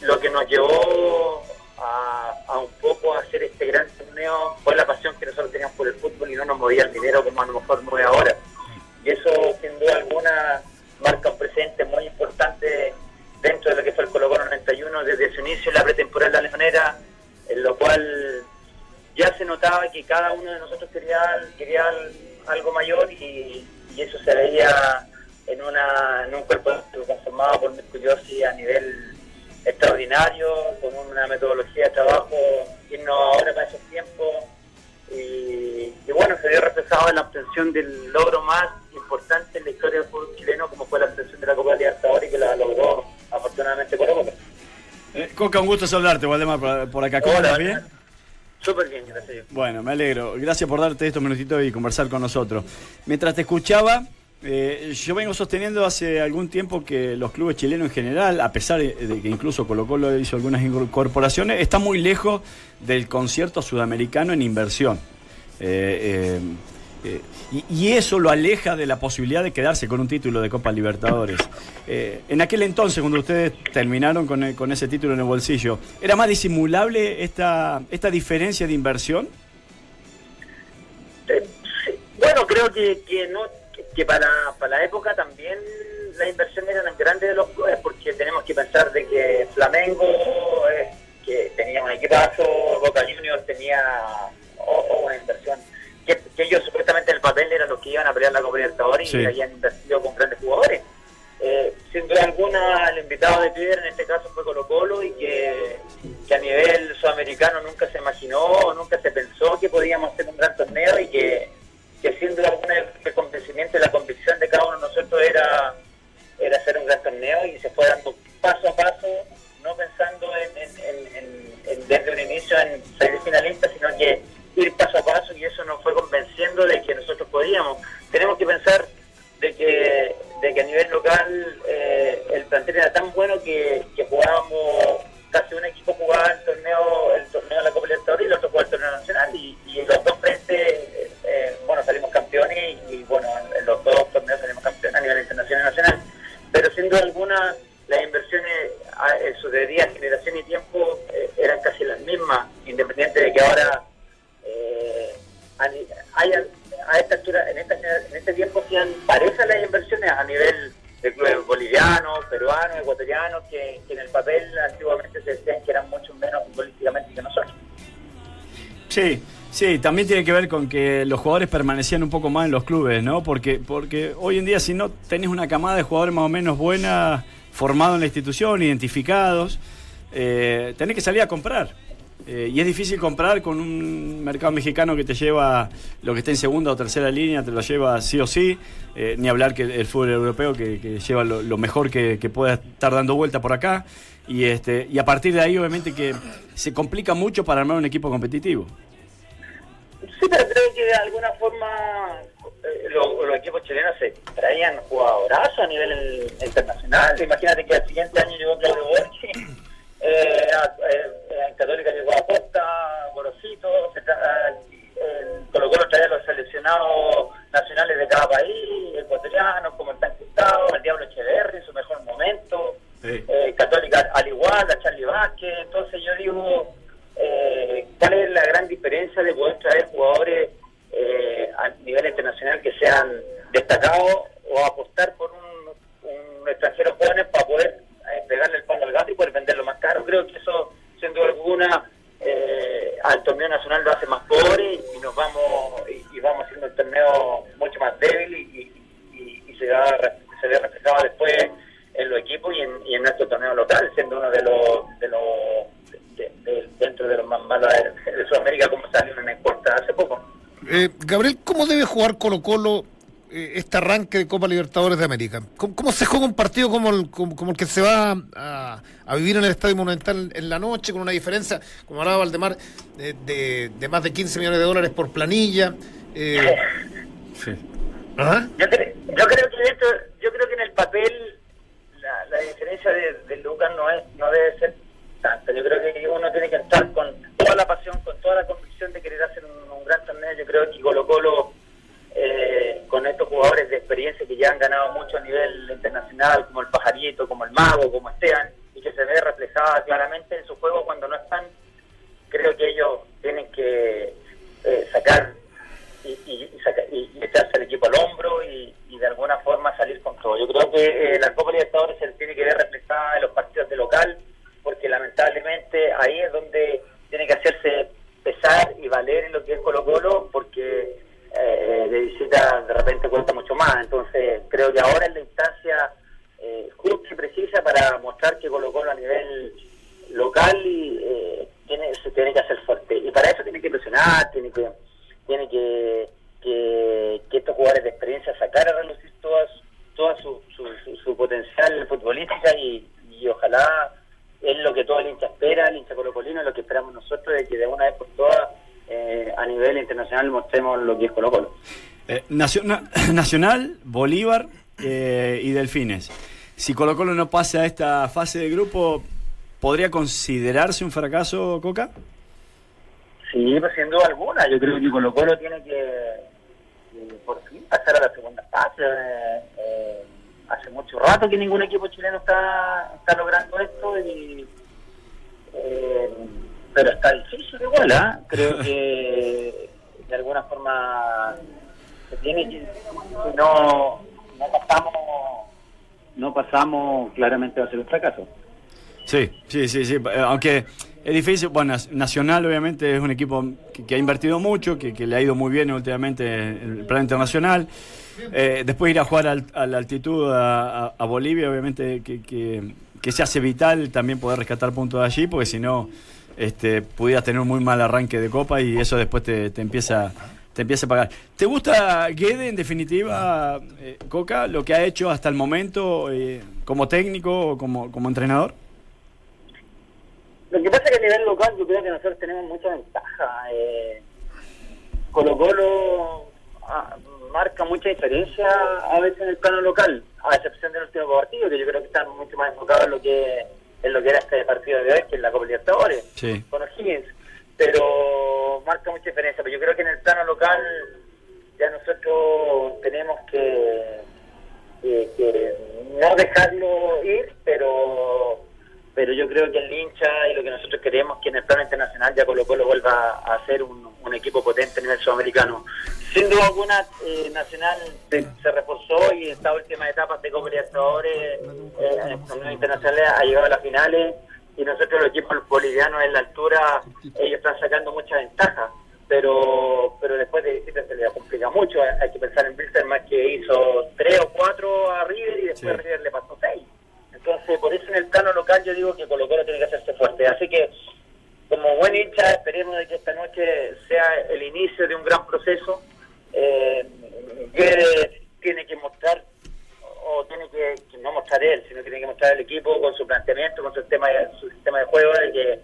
lo que nos llevó a, un poco a hacer este gran torneo fue la pasión que nosotros teníamos por el fútbol y no nos movía el dinero como a lo mejor mueve ahora. Y eso, sin duda alguna, marca un presente muy importante dentro de lo que fue el Colo Colo 91 desde su inicio en la pretemporada Leonera, en lo cual ya se notaba que cada uno de nosotros quería, quería algo mayor y, eso se veía en, una, en un cuerpo conformado por Yossi a nivel extraordinario, con una metodología de trabajo innovadora para esos tiempos y, y bueno, se vio reflejado en la obtención del logro más importante en la historia del fútbol chileno como fue la obtención de la Copa Libertadores que la logró afortunadamente Colo Colo. Eh, Coca, un gusto saludarte, Waldemar, por, por acá. ¿Cómo estás? ¿Bien? Súper bien, gracias. Bueno, me alegro. Gracias por darte estos minutitos y conversar con nosotros. Mientras te escuchaba, eh, yo vengo sosteniendo hace algún tiempo que los clubes chilenos en general, a pesar de que incluso Colo Colo hizo algunas incorporaciones, están muy lejos del concierto sudamericano en inversión. Eh, eh, eh, y, y eso lo aleja de la posibilidad de quedarse con un título de Copa Libertadores. Eh, en aquel entonces, cuando ustedes terminaron con, con ese título en el bolsillo, ¿era más disimulable esta, esta diferencia de inversión? Eh. Bueno, creo que, que no que, para, para la época también las inversiones eran grandes de los clubes porque tenemos que pensar de que Flamengo eh, que tenía un equipazo, Boca Juniors tenía o una inversión que, que ellos supuestamente en el papel eran los que iban a pelear la Copa Libertadores Sí. y habían invertido con grandes jugadores. Eh, sin duda alguna, el invitado de piedra en este caso fue Colo Colo y que, que a nivel sudamericano nunca se imaginó, nunca se pensó que podíamos hacer un gran torneo y que, que sin duda alguna el, el convencimiento y la convicción de cada uno de nosotros era, era hacer un gran torneo y se fue dando paso a paso, no pensando en, en- en- en- en desde un inicio en salir finalista, sino que ir paso a paso y eso nos fue convenciendo de que nosotros podíamos. Tenemos que pensar de que, de que a nivel local eh, el plantel era tan bueno que, jugábamos, casi un equipo jugaba el torneo, el torneo de la Copa Libertadores y el otro jugaba el torneo nacional y, y en los dos frentes, eh, eh, bueno, salimos campeones y, bueno, en, los dos torneos salimos campeones a nivel internacional y nacional. Pero sin duda alguna las inversiones en su debida generación y tiempo eh, eran casi las mismas, independiente de que ahora eh, a, esta altura, en, esta, en este tiempo sean parejas las inversiones a nivel de clubes bolivianos, peruanos, ecuatorianos, que, en el papel antiguamente se decían que eran mucho menos futbolísticamente que nosotros. Sí, sí, también tiene que ver con que los jugadores permanecían un poco más en los clubes, ¿no? Porque, porque hoy en día si no tenés una camada de jugadores más o menos buena, formados en la institución, identificados, eh, tenés que salir a comprar. Eh, y es difícil comprar con un mercado mexicano que te lleva lo que está en segunda o tercera línea, te lo lleva sí o sí. Eh, ni hablar que el fútbol europeo que, lleva lo, mejor que, que pueda estar dando vuelta por acá. Y, este, y a partir de ahí, obviamente, que se complica mucho para armar un equipo competitivo. Sí, pero creo que de alguna forma eh, lo- los equipos chilenos se traían jugadorazos a nivel internacional. Imagínate que al siguiente año llegó Claudio Borchi, eh, a- eh, en Católica llegó a Costa, Gorosito, el Colo Colo traía los seleccionados nacionales de cada país, ecuatorianos como el Tan Cristado, el Diablo Echeverri en su mejor momento, eh, Católica al igual, a Charlie Vázquez. Entonces yo digo, eh, ¿cuál es la gran diferencia de poder traer jugadores eh, a nivel internacional que sean destacados o apostar por un, un extranjero joven para poder y Creo que eso, sin duda alguna, eh, al torneo nacional lo hace más pobre y nos vamos y, vamos haciendo el torneo mucho más débil y, y, se, da, se ve reflejado después en los equipos y en, y en nuestro torneo local, siendo uno de los, de los de, dentro de los más malos de, Sudamérica, como salió en la encuesta hace poco. Eh, Gabriel, ¿cómo debe jugar Colo Colo este arranque de Copa Libertadores de América? ¿Cómo, se juega un partido como el, como, el que se va a, vivir en el Estadio Monumental en la noche, con una diferencia, como hablaba Valdemar, de, de, más de 15 millones de dólares por planilla? Eh, sí. Yo, yo, creo que esto, yo creo que en el papel la, diferencia de, de, Lucas no es no debe ser tanta. Yo creo que uno tiene que estar con toda la pasión, con toda la convicción de querer hacer un, un gran torneo. Yo creo que Colo Colo eh, con estos jugadores de experiencia que ya han ganado mucho a nivel internacional, como el Pajarito, como el Mago, como Esteban, y que se ve reflejada claramente en su juego cuando no están, creo que ellos tienen que eh, sacar y, y, y, echarse el equipo al hombro y, de alguna forma salir con todo. Yo creo que eh, la Copa Libertadores se tiene que ver reflejada en los partidos de local, porque lamentablemente ahí es donde tiene que hacerse pesar y valer en lo que es Colo Colo, porque eh, de visita de repente cuenta mucho más. Entonces, creo que ahora es la instancia eh, justa y precisa para mostrar que Colo Colo a nivel local y, eh, tiene, se tiene que hacer fuerte. Y para eso tiene que presionar, tiene que tiene que, que, estos jugadores de experiencia sacar a relucir toda, toda su, su, potencial futbolística y, y ojalá es lo que todo el hincha espera, el hincha colocolino, es lo que esperamos nosotros, de que de una vez por todas eh, a nivel internacional mostremos lo que es Colo Colo. Eh, nacional, Bolívar eh, y Delfines. Si Colo Colo no pasa a esta fase de grupo, ¿podría considerarse un fracaso, Coca? Sí, pues sin duda alguna. Yo creo que Colo Colo tiene que, por fin pasar a la segunda fase. hace mucho rato que ningún equipo chileno está, está logrando esto y pero está difícil igual, ¿ah? Creo que de alguna forma se tiene que, si no, no pasamos, no pasamos, claramente va a ser un fracaso. Sí, sí, sí, sí, eh, aunque es difícil, bueno, Nacional obviamente es un equipo que, ha invertido mucho, que, le ha ido muy bien últimamente en el plan internacional. Eh, después ir a jugar a la altitud a, Bolivia, obviamente que, que, se hace vital también poder rescatar puntos allí, porque si no este, pudieras tener un muy mal arranque de copa y eso después te, empieza te empieza a pagar. ¿Te gusta Guede en definitiva, eh, Coca, lo que ha hecho hasta el momento eh, como técnico o como, como entrenador? Lo que pasa es que a nivel local yo creo que nosotros tenemos mucha ventaja. Eh, Colo Colo ah, marca mucha diferencia a veces en el plano local, a excepción del último partido, que yo creo que están mucho más enfocados en lo que en lo que era este partido de hoy, que es la Copa Libertadores, con O'Higgins. Pero marca mucha diferencia. Pero yo creo que en el plano local ya nosotros tenemos que, que, no dejarlo ir, pero pero yo creo que el hincha y lo que nosotros queremos que en el plano internacional ya Colo Colo vuelva a ser un, un equipo potente a nivel sudamericano. Sin duda alguna, eh, Nacional se, reforzó y en esta última etapa de Copa Libertadores eh, en internacionales ha llegado a las finales y nosotros los equipos bolivianos en la altura ellos están sacando mucha ventaja pero pero después de visita se les complica mucho hay que pensar en más que hizo tres o cuatro a River y después River le pasó seis entonces por eso en el plano local yo digo que Colo Colo tiene que hacerse fuerte así que como buen hincha esperemos de que esta noche sea el inicio de un gran proceso eh, que tiene que mostrar o tiene que, no mostrar él sino que tiene que mostrar el equipo con su planteamiento con su sistema de, su sistema de juego de que,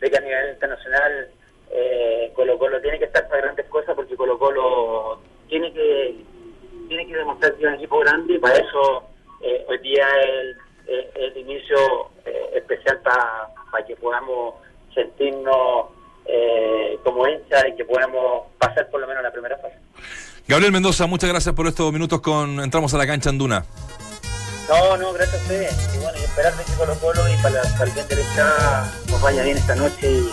de que a nivel internacional eh, Colo Colo tiene que estar para grandes cosas porque Colo Colo tiene que tiene que demostrar que es un equipo grande y para eso eh, hoy día es el, inicio eh, especial para que podamos sentirnos eh, como hincha y que podamos pasar por lo menos la primera fase. Mendoza, muchas gracias por estos minutos con Entramos a la cancha Anduna. No, no, gracias a ustedes. Y bueno, y esperar de Colo Colo y para, para el bien derecha nos vaya bien esta noche y,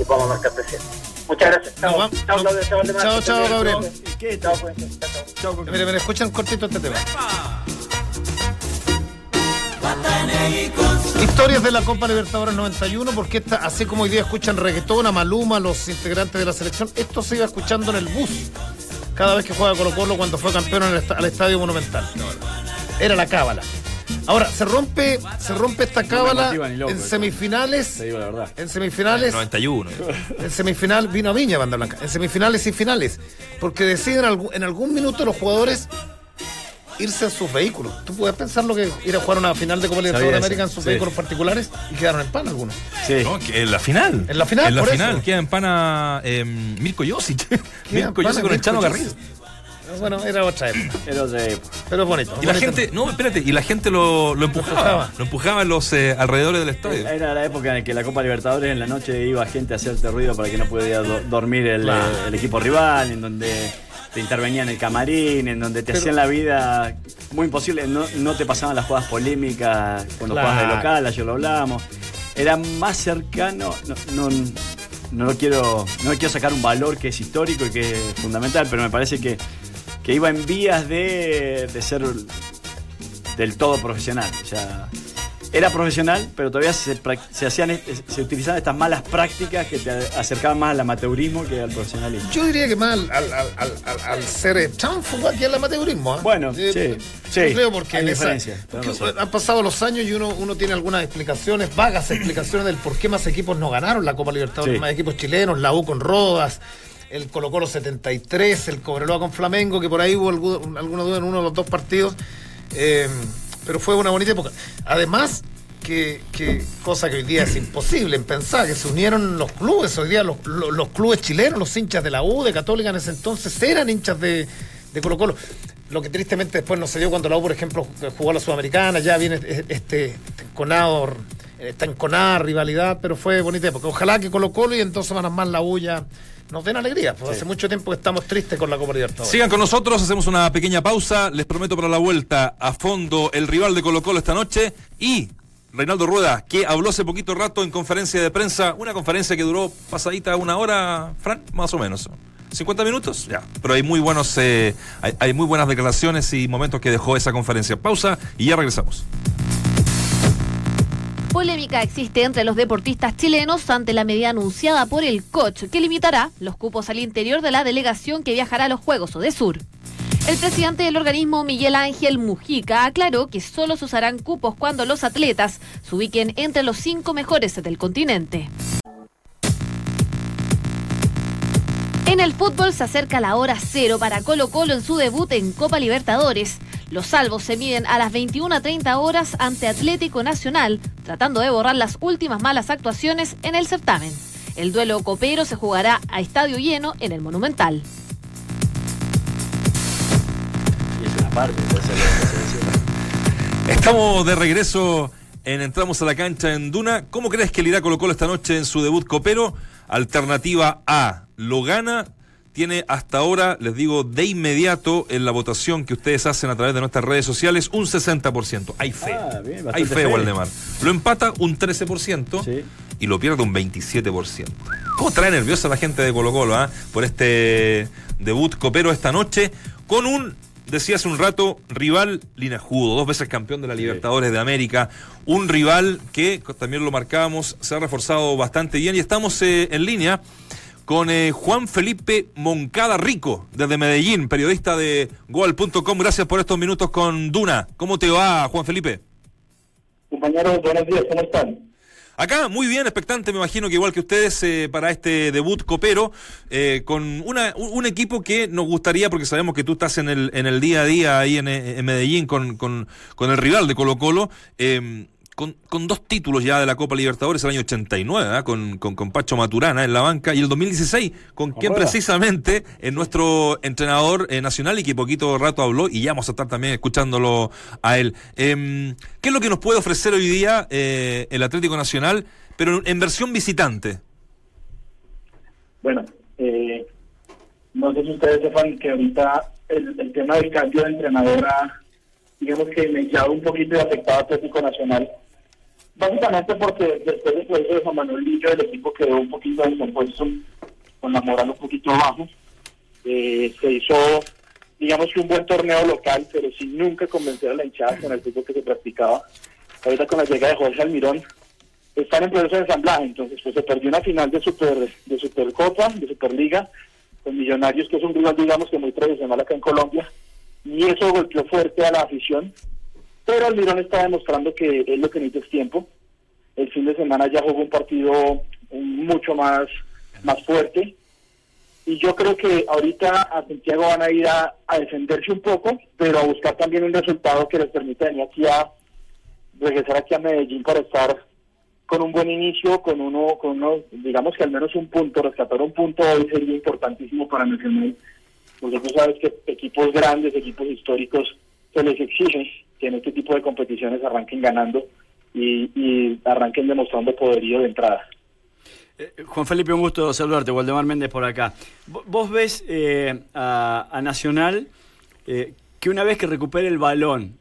y podamos marcar presente. Muchas gracias. Chao, chao, chao, chao, Gabriel. Chao, pues, chao, chao. Mire, mire, escuchan cortito este tema. Historias de la Copa Libertadores 91, porque esta, así como hoy día escuchan reggaetón, a Maluma, los integrantes de la selección, esto se iba escuchando en el bus cada vez que juega Colo Colo cuando fue campeón en el al Estadio Monumental. Era la cábala. Ahora, se rompe, se rompe esta cábala en semifinales. En semifinales. 91. En semifinal vino a Viña, Banda Blanca. En semifinales y finales. Porque deciden en algún minuto los jugadores irse en sus vehículos. Tú puedes pensar lo que ir a jugar una final de Copa Libertadores de América en sus vehículos particulares y quedaron en pana algunos. Sí. en la final. En la final. En la final queda en pana eh, Mirko Josic. Mirko Josic con el Chano Garrido. Bueno, era otra época. Era otra época. Pero es bonito. Y la gente, no, espérate, y la gente lo, lo empujaba. Lo empujaba en los eh, alrededores del estadio. Era la época en la que la Copa Libertadores en la noche iba gente a hacerte ruido para que no pudiera dormir el, el equipo rival, en donde te intervenían en el camarín, en donde te hacían la vida muy imposible, no, no te pasaban las jugadas polémicas cuando jugabas de local, ayer lo hablábamos. Era más cercano, no, no, lo quiero, no quiero sacar un valor que es histórico y que es fundamental, pero me parece que, que iba en vías de, de ser del todo profesional. O sea, era profesional, pero todavía se, hacían, se utilizaban estas malas prácticas que te acercaban más al amateurismo que al profesionalismo. Yo diría que más al, ser chánfuga que al amateurismo. ¿eh? Bueno, eh, sí, sí. creo porque, han pasado los años y uno, uno tiene algunas explicaciones, vagas explicaciones del por qué más equipos no ganaron la Copa Libertadores, más equipos chilenos, la U con Rodas el Colo Colo 73, el Cobreloa con Flamengo, que por ahí hubo alguna duda en uno de los dos partidos. Eh, pero fue una bonita época. Además, que, cosa que hoy día es imposible en pensar, que se unieron los clubes, hoy día los, clubes chilenos, los hinchas de la U, de Católica en ese entonces, eran hinchas de, Colo Colo. Lo que tristemente después no se dio cuando la U, por ejemplo, jugó a la Sudamericana, ya viene este, este enconado, esta enconada rivalidad, pero fue bonita época. Ojalá que Colo Colo y en dos semanas más la U ya nos den alegría, pues hace mucho tiempo que estamos tristes con la Copa Libertadores. Sigan con nosotros, hacemos una pequeña pausa. Les prometo para la vuelta a fondo el rival de Colo Colo esta noche y Reinaldo Rueda, que habló hace poquito rato en conferencia de prensa, una conferencia que duró pasadita una hora, Fran, más o menos. 50 minutos, ya. Pero hay muy buenos, eh, hay muy buenas declaraciones y momentos que dejó esa conferencia. Pausa y ya regresamos. Polémica existe entre los deportistas chilenos ante la medida anunciada por el coach que limitará los cupos al interior de la delegación que viajará a los Juegos Sur. El presidente del organismo, Miguel Ángel Mujica, aclaró que solo se usarán cupos cuando los atletas se ubiquen entre los cinco mejores del continente. En el fútbol se acerca la hora cero para Colo Colo en su debut en Copa Libertadores. Los salvos se miden a las 21.30 horas ante Atlético Nacional, tratando de borrar las últimas malas actuaciones en el certamen. El duelo copero se jugará a estadio lleno en el Monumental. Estamos de regreso en Entramos a la cancha en Duna. ¿Cómo crees que le irá Colo Colo esta noche en su debut copero? Alternativa A, lo gana tiene hasta ahora, les digo, de inmediato en la votación que ustedes hacen a través de nuestras redes sociales, un 60%. Hay fe. Ah, Hay fe, Waldemar. Lo empata un 13% y lo pierde un 27%. ¿Cómo trae nerviosa la gente de Colo Colo ah? por este debut copero esta noche con un decía hace un rato, rival linajudo, dos veces campeón de la Libertadores de América, un rival que también lo marcábamos, se ha reforzado bastante bien y estamos eh, en línea con eh, Juan Felipe Moncada Rico, desde Medellín, periodista de Goal.com. Gracias por estos minutos con Duna. ¿Cómo te va, Juan Felipe? Compañeros, buenos días, ¿cómo están? Acá, muy bien, expectante, me imagino que igual que ustedes, eh, para este debut copero, eh, con una, un, equipo que nos gustaría, porque sabemos que tú estás en el, en el día a día ahí en, en Medellín con, con, con, el rival de Colo Colo, con, con, dos títulos ya de la Copa Libertadores el año 89, ¿ah? con, con, con, Pacho Maturana en la banca, y el 2016, con quien precisamente es nuestro entrenador eh, nacional y que poquito rato habló, y ya vamos a estar también escuchándolo a él. Em, ¿Qué es lo que nos puede ofrecer hoy día eh, el Atlético Nacional, pero en versión visitante? Bueno, eh, no sé si ustedes sepan que ahorita el, el tema del cambio de entrenadora digamos que me echaba un poquito de afectado Atlético Nacional Básicamente porque después del proceso de Juan Manuel Lillo el equipo quedó un poquito descompuesto, con la moral un poquito abajo. Eh, se hizo, digamos que un buen torneo local, pero sin nunca convencer a la hinchada con el fútbol que se practicaba. Ahorita con la llegada de Jorge Almirón, están en proceso de ensamblaje, entonces pues se perdió una final de Super de Supercopa, de Superliga, con Millonarios, que es un rival, digamos que muy tradicional acá en Colombia, y eso golpeó fuerte a la afición, Pero Almirón está demostrando que es lo que necesita es tiempo. El fin de semana ya jugó un partido mucho más, más fuerte. Y yo creo que ahorita a Santiago van a ir a, defenderse un poco, pero a buscar también un resultado que les permita venir aquí a regresar aquí a Medellín para estar con un buen inicio, con uno, con uno, digamos que al menos un punto, rescatar un punto hoy sería importantísimo para porque tú sabes que equipos grandes, equipos históricos, se les exige que en este tipo de competiciones arranquen ganando y, arranquen demostrando poderío de entrada. Eh, Juan Felipe, un gusto saludarte. Waldemar Méndez por acá. ¿Vos ves eh, a, Nacional eh, que una vez que recupere el balón,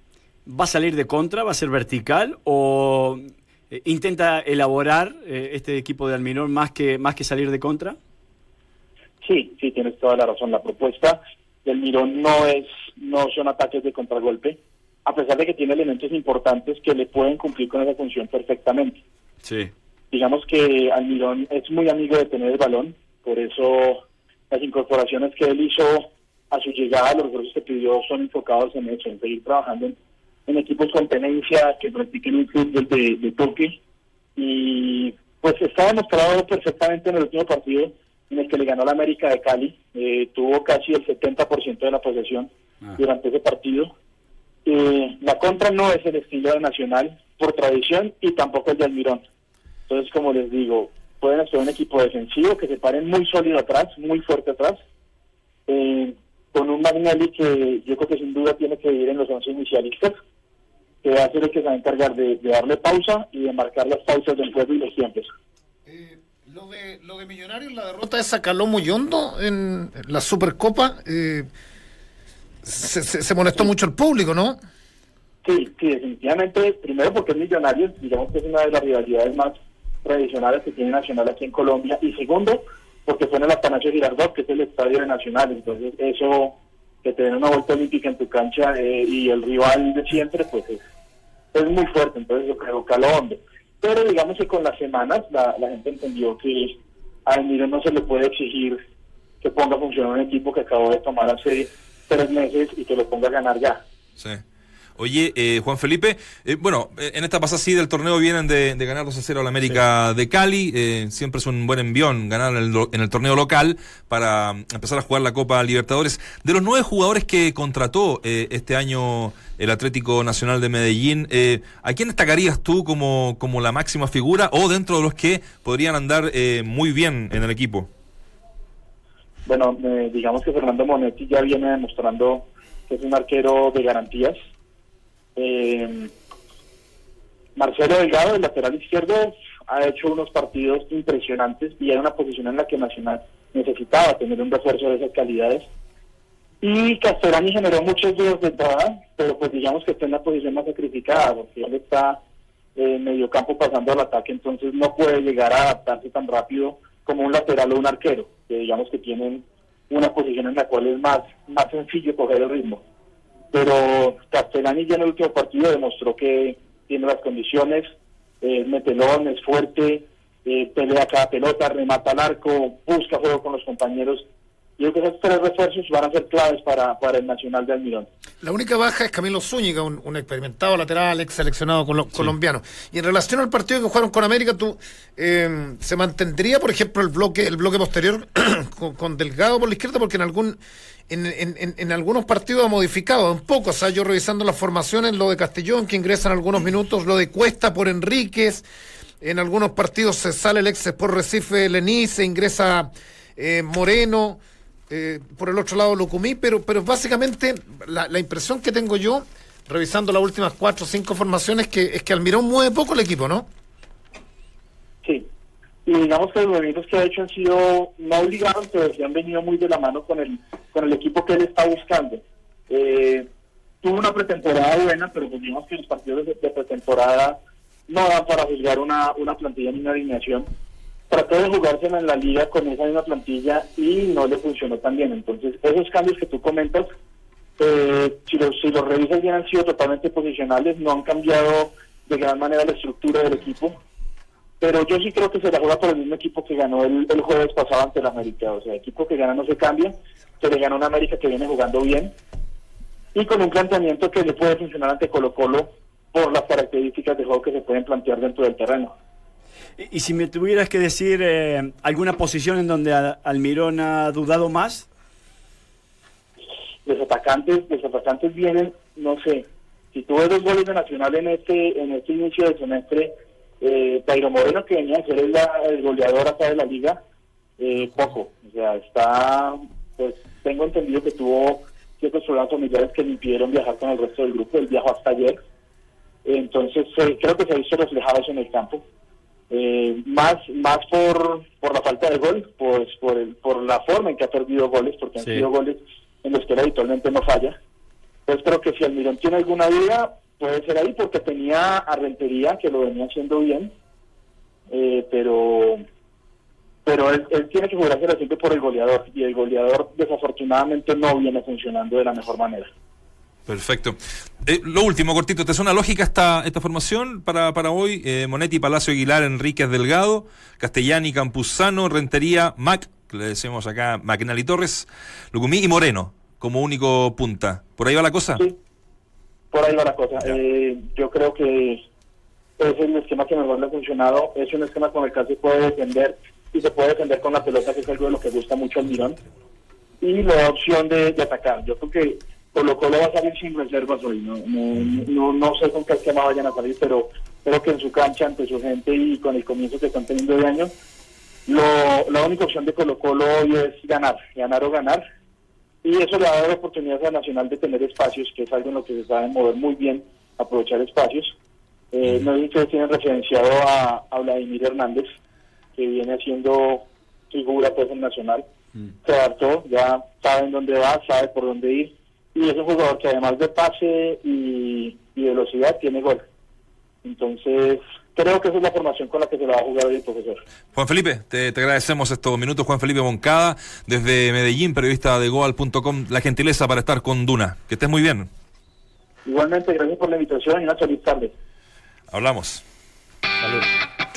va a salir de contra, va a ser vertical o eh, intenta elaborar eh, este equipo de Almirón más que más que salir de contra? Sí, sí, tienes toda la razón. La propuesta del Almirón no es no son ataques de contragolpe, a pesar de que tiene elementos importantes que le pueden cumplir con esa función perfectamente. Sí. Digamos que Almirón es muy amigo de tener el balón, por eso las incorporaciones que él hizo a su llegada, los recursos que pidió son enfocados en eso, en seguir trabajando en en equipos con tenencia que practiquen un fútbol de, toque. Y pues está demostrado perfectamente en el último partido en el que le ganó la América de Cali. Eh, tuvo casi el 70% de la posesión ah. durante ese partido. Eh, la contra no es el estilo de Nacional por tradición y tampoco el de Almirón. Entonces, como les digo, pueden hacer un equipo defensivo que se paren muy sólido atrás, muy fuerte atrás. Eh, con un Magnelli que yo creo que sin duda tiene que ir en los 11 inicialistas que va a ser el que se va a encargar de, darle pausa y de marcar las pausas del juego y los tiempos. Eh, lo, de, lo de Millonarios, la derrota de Sacaló muy hondo en la Supercopa, eh, se, se, molestó mucho el público, ¿no? Sí, sí, definitivamente. Primero porque es Millonarios, digamos que es una de las rivalidades más tradicionales que tiene Nacional aquí en Colombia. Y segundo, porque fue en el Atanasio Girardot, que es el estadio de Nacional. Entonces, eso que tener una vuelta olímpica en tu cancha eh, y el rival de siempre, pues es, muy fuerte, entonces yo creo que a lo hondo. Pero digamos que con las semanas la, gente entendió que a Emilio no se le puede exigir que ponga a funcionar un equipo que acabó de tomar hace tres meses y que lo ponga a ganar ya. Sí. Oye, eh, Juan Felipe, eh, bueno, eh, en esta pasada sí del torneo vienen de, ganar 2 a 0 al América de Cali. siempre es un buen envión ganar en el, en el, torneo local para empezar a jugar la Copa Libertadores. De los nueve jugadores que contrató este año el Atlético Nacional de Medellín, ¿a quién destacarías tú como, como la máxima figura o dentro de los que podrían andar muy bien en el equipo? Bueno, digamos que Fernando Monetti ya viene demostrando que es un arquero de garantías eh, Marcelo Delgado, el lateral izquierdo, ha hecho unos partidos impresionantes y era una posición en la que Nacional necesitaba tener un refuerzo de esas calidades. Y Castellani generó muchos dudas de entrada, pero pues digamos que está en la posición más sacrificada, porque él está en medio campo pasando al ataque, entonces no puede llegar a adaptarse tan rápido como un lateral o un arquero, que digamos que tienen una posición en la cual es más, más sencillo coger el ritmo pero Castellani ya en el último partido demostró que tiene las condiciones, es metelón, es fuerte, eh, pelea cada pelota, remata al arco, busca juego con los compañeros. Yo creo que esos tres refuerzos van a ser claves para, para el Nacional de Almirón. La única baja es Camilo Zúñiga, un, experimentado lateral, ex seleccionado colombiano. Y en relación al partido que jugaron con América, ¿tú eh, se mantendría, por ejemplo, el bloque el bloque posterior con Delgado por la izquierda? Porque en algún en, en, en, algunos partidos ha modificado un poco. O sea, yo revisando las formaciones, lo de Castellón, que ingresa en algunos minutos, lo de Cuesta por Enríquez. En algunos partidos se sale el ex por Recife Lení, se ingresa eh, Moreno. Eh, por el otro lado Lucumí, pero, pero básicamente la, la, impresión que tengo yo, revisando las últimas cuatro o cinco formaciones, que, es que Almirón mueve poco el equipo, ¿no? Sí, y digamos que los movimientos que ha hecho han sido no obligados, pero sí han venido muy de la mano con el, con el equipo que él está buscando. Eh, tuvo una pretemporada buena, pero pues digamos que los partidos de, pretemporada no dan para juzgar una, una plantilla ni una alineación. Trató de jugársela en la liga con esa misma plantilla y no le funcionó tan bien. Entonces, esos cambios que tú comentas, eh, si, los, si los revisas bien, han sido totalmente posicionales, no han cambiado de gran manera la estructura del equipo pero yo sí creo que se la juega por el mismo equipo que ganó el, jueves pasado ante el América. O sea, el equipo que gana no se cambia, se le gana una América que viene jugando bien y con un planteamiento que le puede funcionar ante Colo Colo por las características de juego que se pueden plantear dentro del terreno. Y, si me tuvieras que decir eh, alguna posición en donde Almirón ha dudado más. Los atacantes, los atacantes vienen, no sé, si tú ves los goles de Nacional en este, en este inicio del semestre, eh, Moreno, que venía a ser el, goleador acá de la liga, eh, poco. O sea, está, pues tengo entendido que tuvo ciertos problemas familiares que le impidieron viajar con el resto del grupo. Él viajó hasta ayer. Entonces, eh, creo que se ha visto reflejado eso en el campo. Eh, más más por, por la falta de gol, pues por, el, por la forma en que ha perdido goles, porque han sido goles en los que él habitualmente no falla. Pues creo que si Almirón tiene alguna duda, puede ser ahí, porque tenía a Rentería, que lo venía haciendo bien, eh, pero pero él, tiene que jugar siempre por el goleador, y el goleador desafortunadamente no viene funcionando de la mejor manera. Perfecto. Eh, lo último, cortito, ¿te suena lógica esta, esta formación para, para hoy? Eh, Monetti, Palacio Aguilar, Enríquez Delgado, Castellani, Campuzano, Rentería, Mac, que le decimos acá, Maquinal y Torres, Lucumí y Moreno como único punta. ¿Por ahí va la cosa? Sí, por ahí va la cosa. Eh, yo creo que es el esquema que mejor le ha funcionado, es un esquema con el que se puede defender y se puede defender con la pelota, que es algo de lo que gusta mucho al Mirón. Y la opción de, de atacar. Yo creo que Colo Colo va a salir sin reservas hoy. No, no, no, sé con qué esquema vayan a salir, pero creo que en su cancha, ante su gente y con el comienzo que están teniendo de año, lo, la única opción de Colo Colo hoy es ganar, ganar o ganar. Y eso le va a dar oportunidad a Nacional de tener espacios, que es algo en lo que se sabe mover muy bien, aprovechar espacios. Eh, no sé si ustedes tienen referenciado a, Vladimir Hernández, que viene haciendo figura pues en Nacional. Mm. Se adaptó, ya saben dónde va, sabe por dónde ir y es un jugador que además de pase y, velocidad tiene gol. Entonces, creo que esa es la formación con la que se la va a jugar el profesor. Juan Felipe, te, agradecemos estos minutos. Juan Felipe Moncada, desde Medellín, periodista de Goal.com, la gentileza para estar con Duna. Que estés muy bien. Igualmente, gracias por la invitación y una feliz tarde. Hablamos.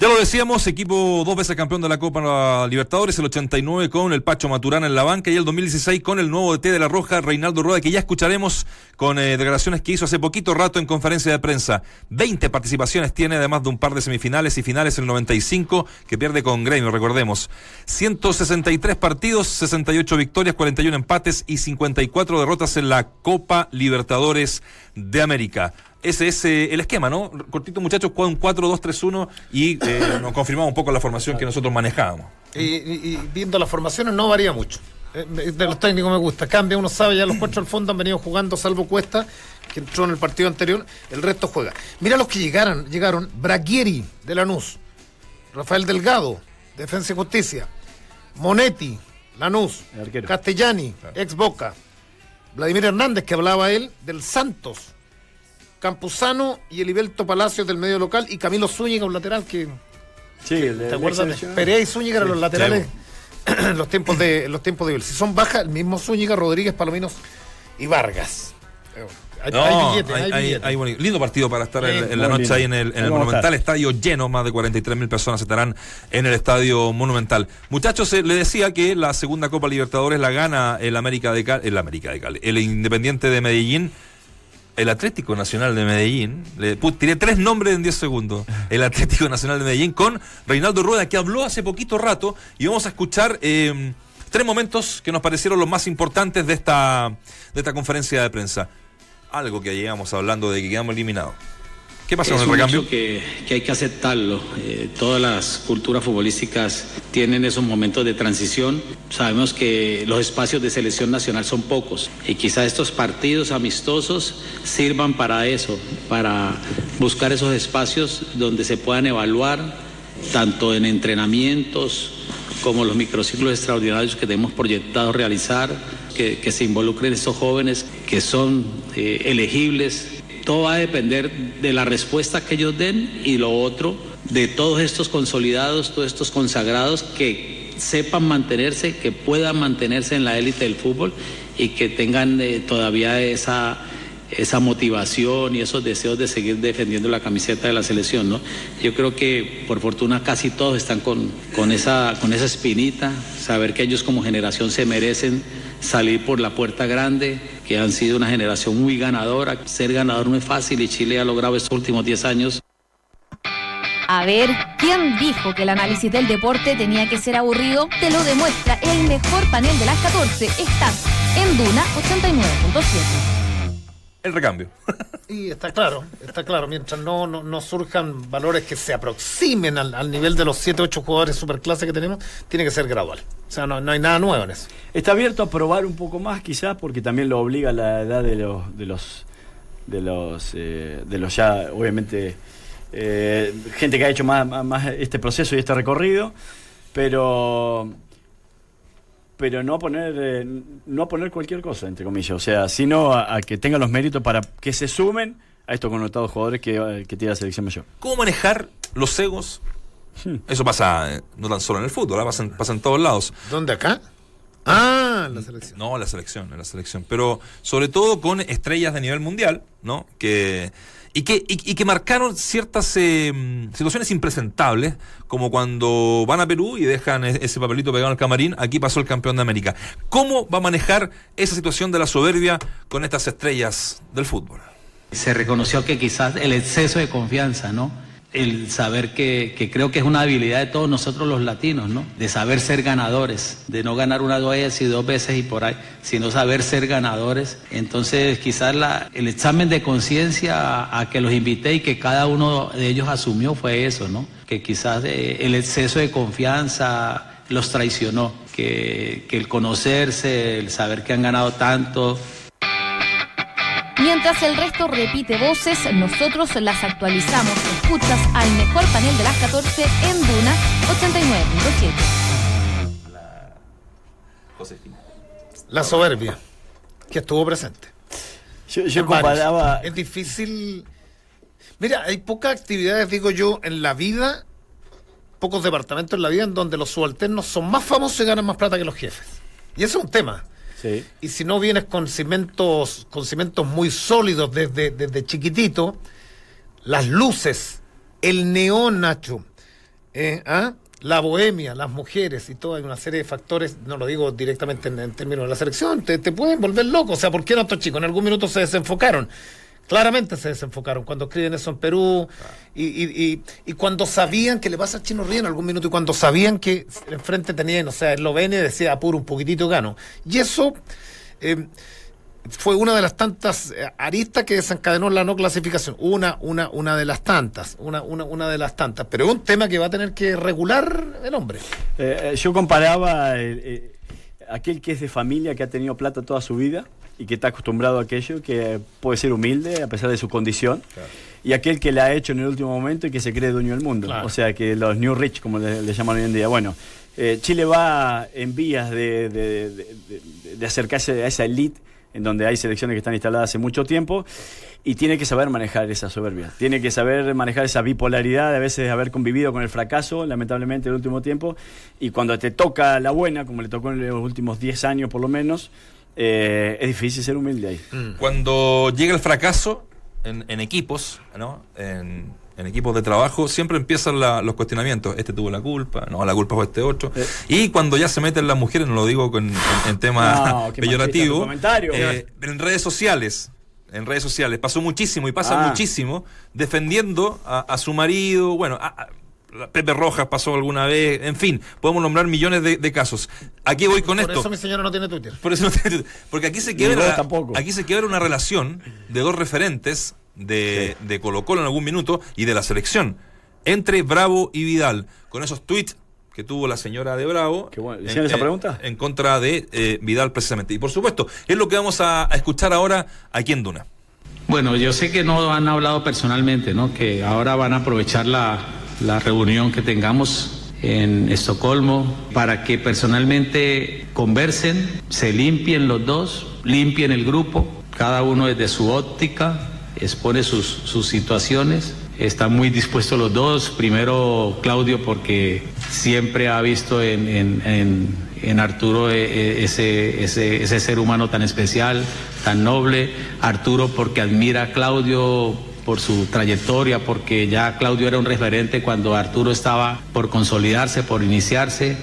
Ya lo decíamos, equipo dos veces campeón de la Copa Libertadores, el 89 con el Pacho Maturana en la banca y el 2016 con el nuevo DT de la Roja, Reinaldo Rueda, que ya escucharemos con eh, declaraciones que hizo hace poquito rato en conferencia de prensa. 20 participaciones tiene, además de un par de semifinales y finales en el 95, que pierde con Gremio, recordemos. 163 partidos, 68 victorias, 41 empates y 54 derrotas en la Copa Libertadores de América ese es eh, el esquema, ¿no? Cortito, muchachos, un 4-2-3-1 y eh, nos confirmamos un poco la formación que nosotros manejábamos. Y, viendo las formaciones no varía mucho. Eh, de los técnicos me gusta. Cambia, uno sabe, ya los cuatro al fondo han venido jugando, salvo Cuesta, que entró en el partido anterior, el resto juega. Mira los que llegaron, llegaron, Braguieri, de Lanús, Rafael Delgado, Defensa y Justicia, Monetti, Lanús, Castellani, ex Boca, Vladimir Hernández, que hablaba él, del Santos, Campuzano y Eliberto Palacios del medio local y Camilo Zúñiga, un lateral que. Sí, ¿Te acuerdas? Perea y Zúñiga eran los laterales en los tiempos de los tiempos de Si son bajas, el mismo Zúñiga, Rodríguez, Palominos y Vargas. Hay, hay, hay, lindo partido para estar en, la noche ahí en el, en el Monumental, estadio lleno, más de 43 mil personas estarán en el estadio Monumental. Muchachos, eh, le decía que la segunda Copa Libertadores la gana el América de Cali, el América de Cali, el Independiente de Medellín el Atlético Nacional de Medellín, le tiré tres nombres en 10 segundos, el Atlético Nacional de Medellín con Reinaldo Rueda, que habló hace poquito rato, y vamos a escuchar eh, tres momentos que nos parecieron los más importantes de esta, de esta conferencia de prensa. Algo que llegamos hablando de que quedamos eliminados. ¿Qué pasa con el recambio? Que, que hay que aceptarlo. Eh, todas las culturas futbolísticas tienen esos momentos de transición. Sabemos que los espacios de selección nacional son pocos y quizá estos partidos amistosos sirvan para eso, para buscar esos espacios donde se puedan evaluar tanto en entrenamientos como los microciclos extraordinarios que tenemos proyectado realizar, que, se involucren estos jóvenes que son eh, elegibles todo va a depender de la respuesta que ellos den y lo otro, de todos estos consolidados, todos estos consagrados que sepan mantenerse, que puedan mantenerse en la élite del fútbol y que tengan eh, todavía esa, esa motivación y esos deseos de seguir defendiendo la camiseta de la selección, ¿no? Yo creo que por fortuna casi todos están con, con, esa, con esa espinita, saber que ellos como generación se merecen salir por la puerta grande, que han sido una generación muy ganadora. Ser ganador no es fácil y Chile ha logrado estos últimos 10 años. A ver, ¿quién dijo que el análisis del deporte tenía que ser aburrido? Te lo demuestra el mejor panel de las 14. Estás en Duna 89.7 el recambio. Y está claro, está claro, mientras no, no, surjan valores que se aproximen al, nivel de los 7, 8 jugadores superclase que tenemos, tiene que ser gradual. O sea, no, no hay nada nuevo en eso. Está abierto a probar un poco más, quizás, porque también lo obliga la edad de los de los de los eh, de los ya obviamente eh, gente que ha hecho más, más este proceso y este recorrido, pero pero no a poner eh, no poner cualquier cosa entre comillas o sea sino a, que tengan los méritos para que se sumen a estos connotados jugadores que, eh, que tiene la selección mayor cómo manejar los egos hmm. eso pasa eh, no tan solo en el fútbol pasa, en, pasa en todos lados dónde acá Ah, en la selección. No, en la selección, en la selección. Pero sobre todo con estrellas de nivel mundial, ¿no? Que y que, y, que marcaron ciertas eh, situaciones impresentables, como cuando van a Perú y dejan e-, ese papelito pegado el camarín, aquí pasó el campeón de América. ¿Cómo va a manejar esa situación de la soberbia con estas estrellas del fútbol? Se reconoció que quizás el exceso de confianza, ¿no? El saber que, creo que es una habilidad de todos nosotros los latinos, ¿no? De saber ser ganadores, de no ganar una vez y dos veces y por ahí, sino saber ser ganadores. Entonces, quizás la, el examen de conciencia a, que los invité y que cada uno de ellos asumió fue eso, ¿no? Que quizás eh, el exceso de confianza los traicionó, que, que el conocerse, el saber que han ganado tanto, Mientras el resto repite voces, nosotros las actualizamos. Escuchas al mejor panel de las 14 en Duna 89.7. La soberbia, que estuvo presente. Yo, comparaba. Es difícil. Mira, hay pocas actividades, digo yo, en la vida, pocos departamentos en la vida en donde los subalternos son más famosos y ganan más plata que los jefes. Y eso es un tema. Y si no vienes con cimientos, con cimientos muy sólidos desde, desde chiquitito, las luces, el neón, Nacho, eh, ¿ah? la bohemia, las mujeres y toda una serie de factores, no lo digo directamente en, términos de la selección, te, te, pueden volver loco. O sea, ¿por qué no estos chicos en algún minuto se desenfocaron? Claramente se desenfocaron cuando escriben eso en Perú y, y, y, cuando sabían que le pasa a Chino Río en algún minuto y cuando sabían que enfrente tenían, o sea, Eslovenia decía apuro un poquitito gano. Y eso eh, fue una de las tantas eh, aristas que desencadenó la no clasificación. Una, una, una de las tantas, una, una, una de las tantas. Pero es un tema que va a tener que regular el hombre. Eh, yo comparaba aquel que es de familia, que ha tenido plata toda su vida y que está acostumbrado a aquello, que puede ser humilde a pesar de su condición, y aquel que le ha hecho en el último momento y que se cree dueño del mundo. O sea, que los New Rich, como le, llaman hoy en día. Bueno, eh, Chile va en vías de, de, acercarse a esa elite en donde hay selecciones que están instaladas hace mucho tiempo, y tiene que saber manejar esa soberbia, tiene que saber manejar esa bipolaridad de a veces haber convivido con el fracaso, lamentablemente, en el último tiempo, y cuando te toca la buena, como le tocó en los últimos 10 años por lo menos, eh, es difícil ser humilde ahí. Mm. Cuando llega el fracaso en, equipos, ¿no? En, equipos de trabajo, siempre empiezan los cuestionamientos. Este tuvo la culpa, no, la culpa fue este otro. Eh. Y cuando ya se meten las mujeres, no lo digo en, en tema peyorativo, eh, en redes sociales, en redes sociales, pasó muchísimo y pasa ah. muchísimo defendiendo a, su marido, bueno, a, Pepe Rojas pasó alguna vez, en fin, podemos nombrar millones de, casos. Aquí voy con esto. Por eso mi señora no tiene Twitter. Por eso no tiene Twitter. Porque aquí se quiebra, aquí se quiebra una relación de dos referentes de, de Colo Colo en algún minuto y de la selección, entre Bravo y Vidal, con esos tweets que tuvo la señora de Bravo en, esa pregunta? en contra de eh, Vidal precisamente. Y por supuesto, es lo que vamos a, a escuchar ahora aquí en Duna. Bueno, yo sé que no han hablado personalmente, ¿no? Que ahora van a aprovechar la, la reunión que tengamos en Estocolmo para que personalmente conversen, se limpien los dos, limpien el grupo, cada uno desde su óptica, expone sus, sus situaciones. Están muy dispuestos los dos. Primero Claudio porque siempre ha visto en, en, en Arturo eh, eh, ese, ese, ese ser humano tan especial, tan noble. Arturo porque admira a Claudio por su trayectoria, porque ya Claudio era un referente cuando Arturo estaba por consolidarse, por iniciarse.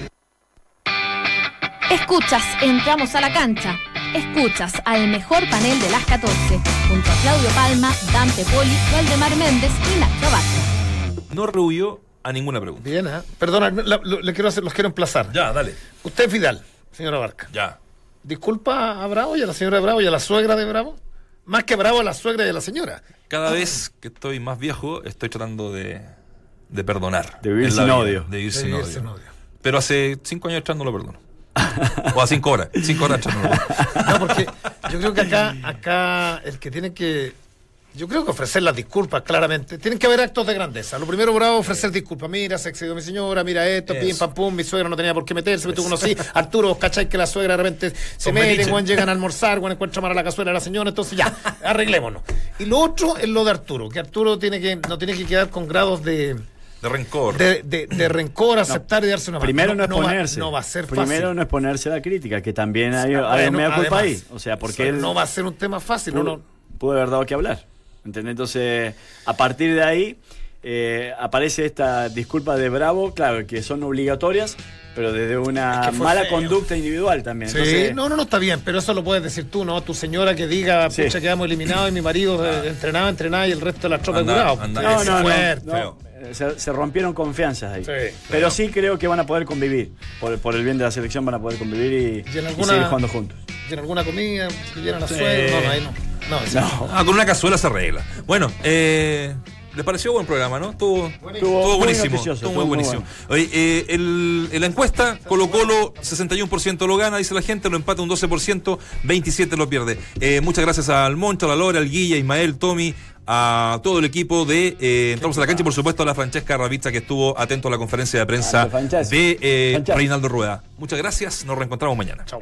Escuchas, entramos a la cancha. Escuchas al mejor panel de las 14, junto a Claudio Palma, Dante Poli, Valdemar Méndez y Nacho Vázquez. No rehuyó a ninguna pregunta. Bien, ¿eh? Perdona, la- lo- le quiero hacer, los quiero emplazar. Ya, dale. Usted es Vidal, señora Barca. Ya. ¿Disculpa a Bravo y a la señora de Bravo y a la suegra de Bravo? Más que Bravo a la suegra y a la señora. Cada vez que estoy más viejo, estoy tratando de, de perdonar. De vivir sin vida, odio. De vivir De sin odio. sin odio. Pero hace cinco años atrás no lo perdono. o a cinco horas. Cinco horas atrás no lo perdono. No, porque yo creo que acá, acá el que tiene que. Yo creo que ofrecer las disculpas, claramente. Tienen que haber actos de grandeza. Lo primero, bravo, ofrecer disculpas. Mira, se excedió mi señora, mira esto, pim, pam, pum, mi suegra no tenía por qué meterse, me tuvo uno así. Arturo, vos cacháis que la suegra de repente se mete. Juan llegan a almorzar, Juan encuentra mal a la cazuela de la señora, entonces ya, arreglémonos. Y lo otro es lo de Arturo, que Arturo tiene que, no tiene que quedar con grados de, De rencor. de, de- de rencor, aceptar y darse una mano. Primero no, va- exponerse. no va a ser fácil. Primero no exponerse a la crítica, que también hay, Ah, hay bueno, media culpa además, ahí. O sea, porque él no va a ser un tema fácil. pudo, No, no, pudo haber dado que hablar. ¿Entendés? Entonces, a partir de ahí, eh, aparece esta disculpa de Bravo, claro, que son obligatorias, pero desde una Es que fue mala feo. conducta individual también. Sí, Entonces, no, no, no está bien, pero eso lo puedes decir tú, ¿no? Tu señora que diga, Sí. pucha, quedamos eliminados y mi marido eh, entrenaba, entrenaba y el resto de la tropa Anda, curado. anda. No, no, no, fuerte. no. Se, se rompieron confianzas ahí. Sí, Pero sí creo que van a poder convivir. Por, por el bien de la selección van a poder convivir y, ¿Y en y alguna- seguir jugando juntos. ¿Y en alguna comida? ¿Que llenan la suegra? No, no, ahí no. No, sí. No. Ah, con una cazuela se arregla. Bueno, eh, ¿les pareció buen programa, no? Estuvo, Estuvo estuvo buenísimo. Estuvo muy estuvo muy buenísimo. Oye, eh, el- en la encuesta, Colo Colo 61% lo gana, dice la gente, lo empata un 12%, 27% lo pierde. Eh, muchas gracias al Moncho, a la Lora, al Guilla, a Ismael, Tommy, a todo el equipo de eh, Entramos a la cancha y por supuesto a la Francesca Ravizza que estuvo atento a la conferencia de prensa de eh. Reinaldo Rueda. Muchas gracias, nos reencontramos mañana. Chau.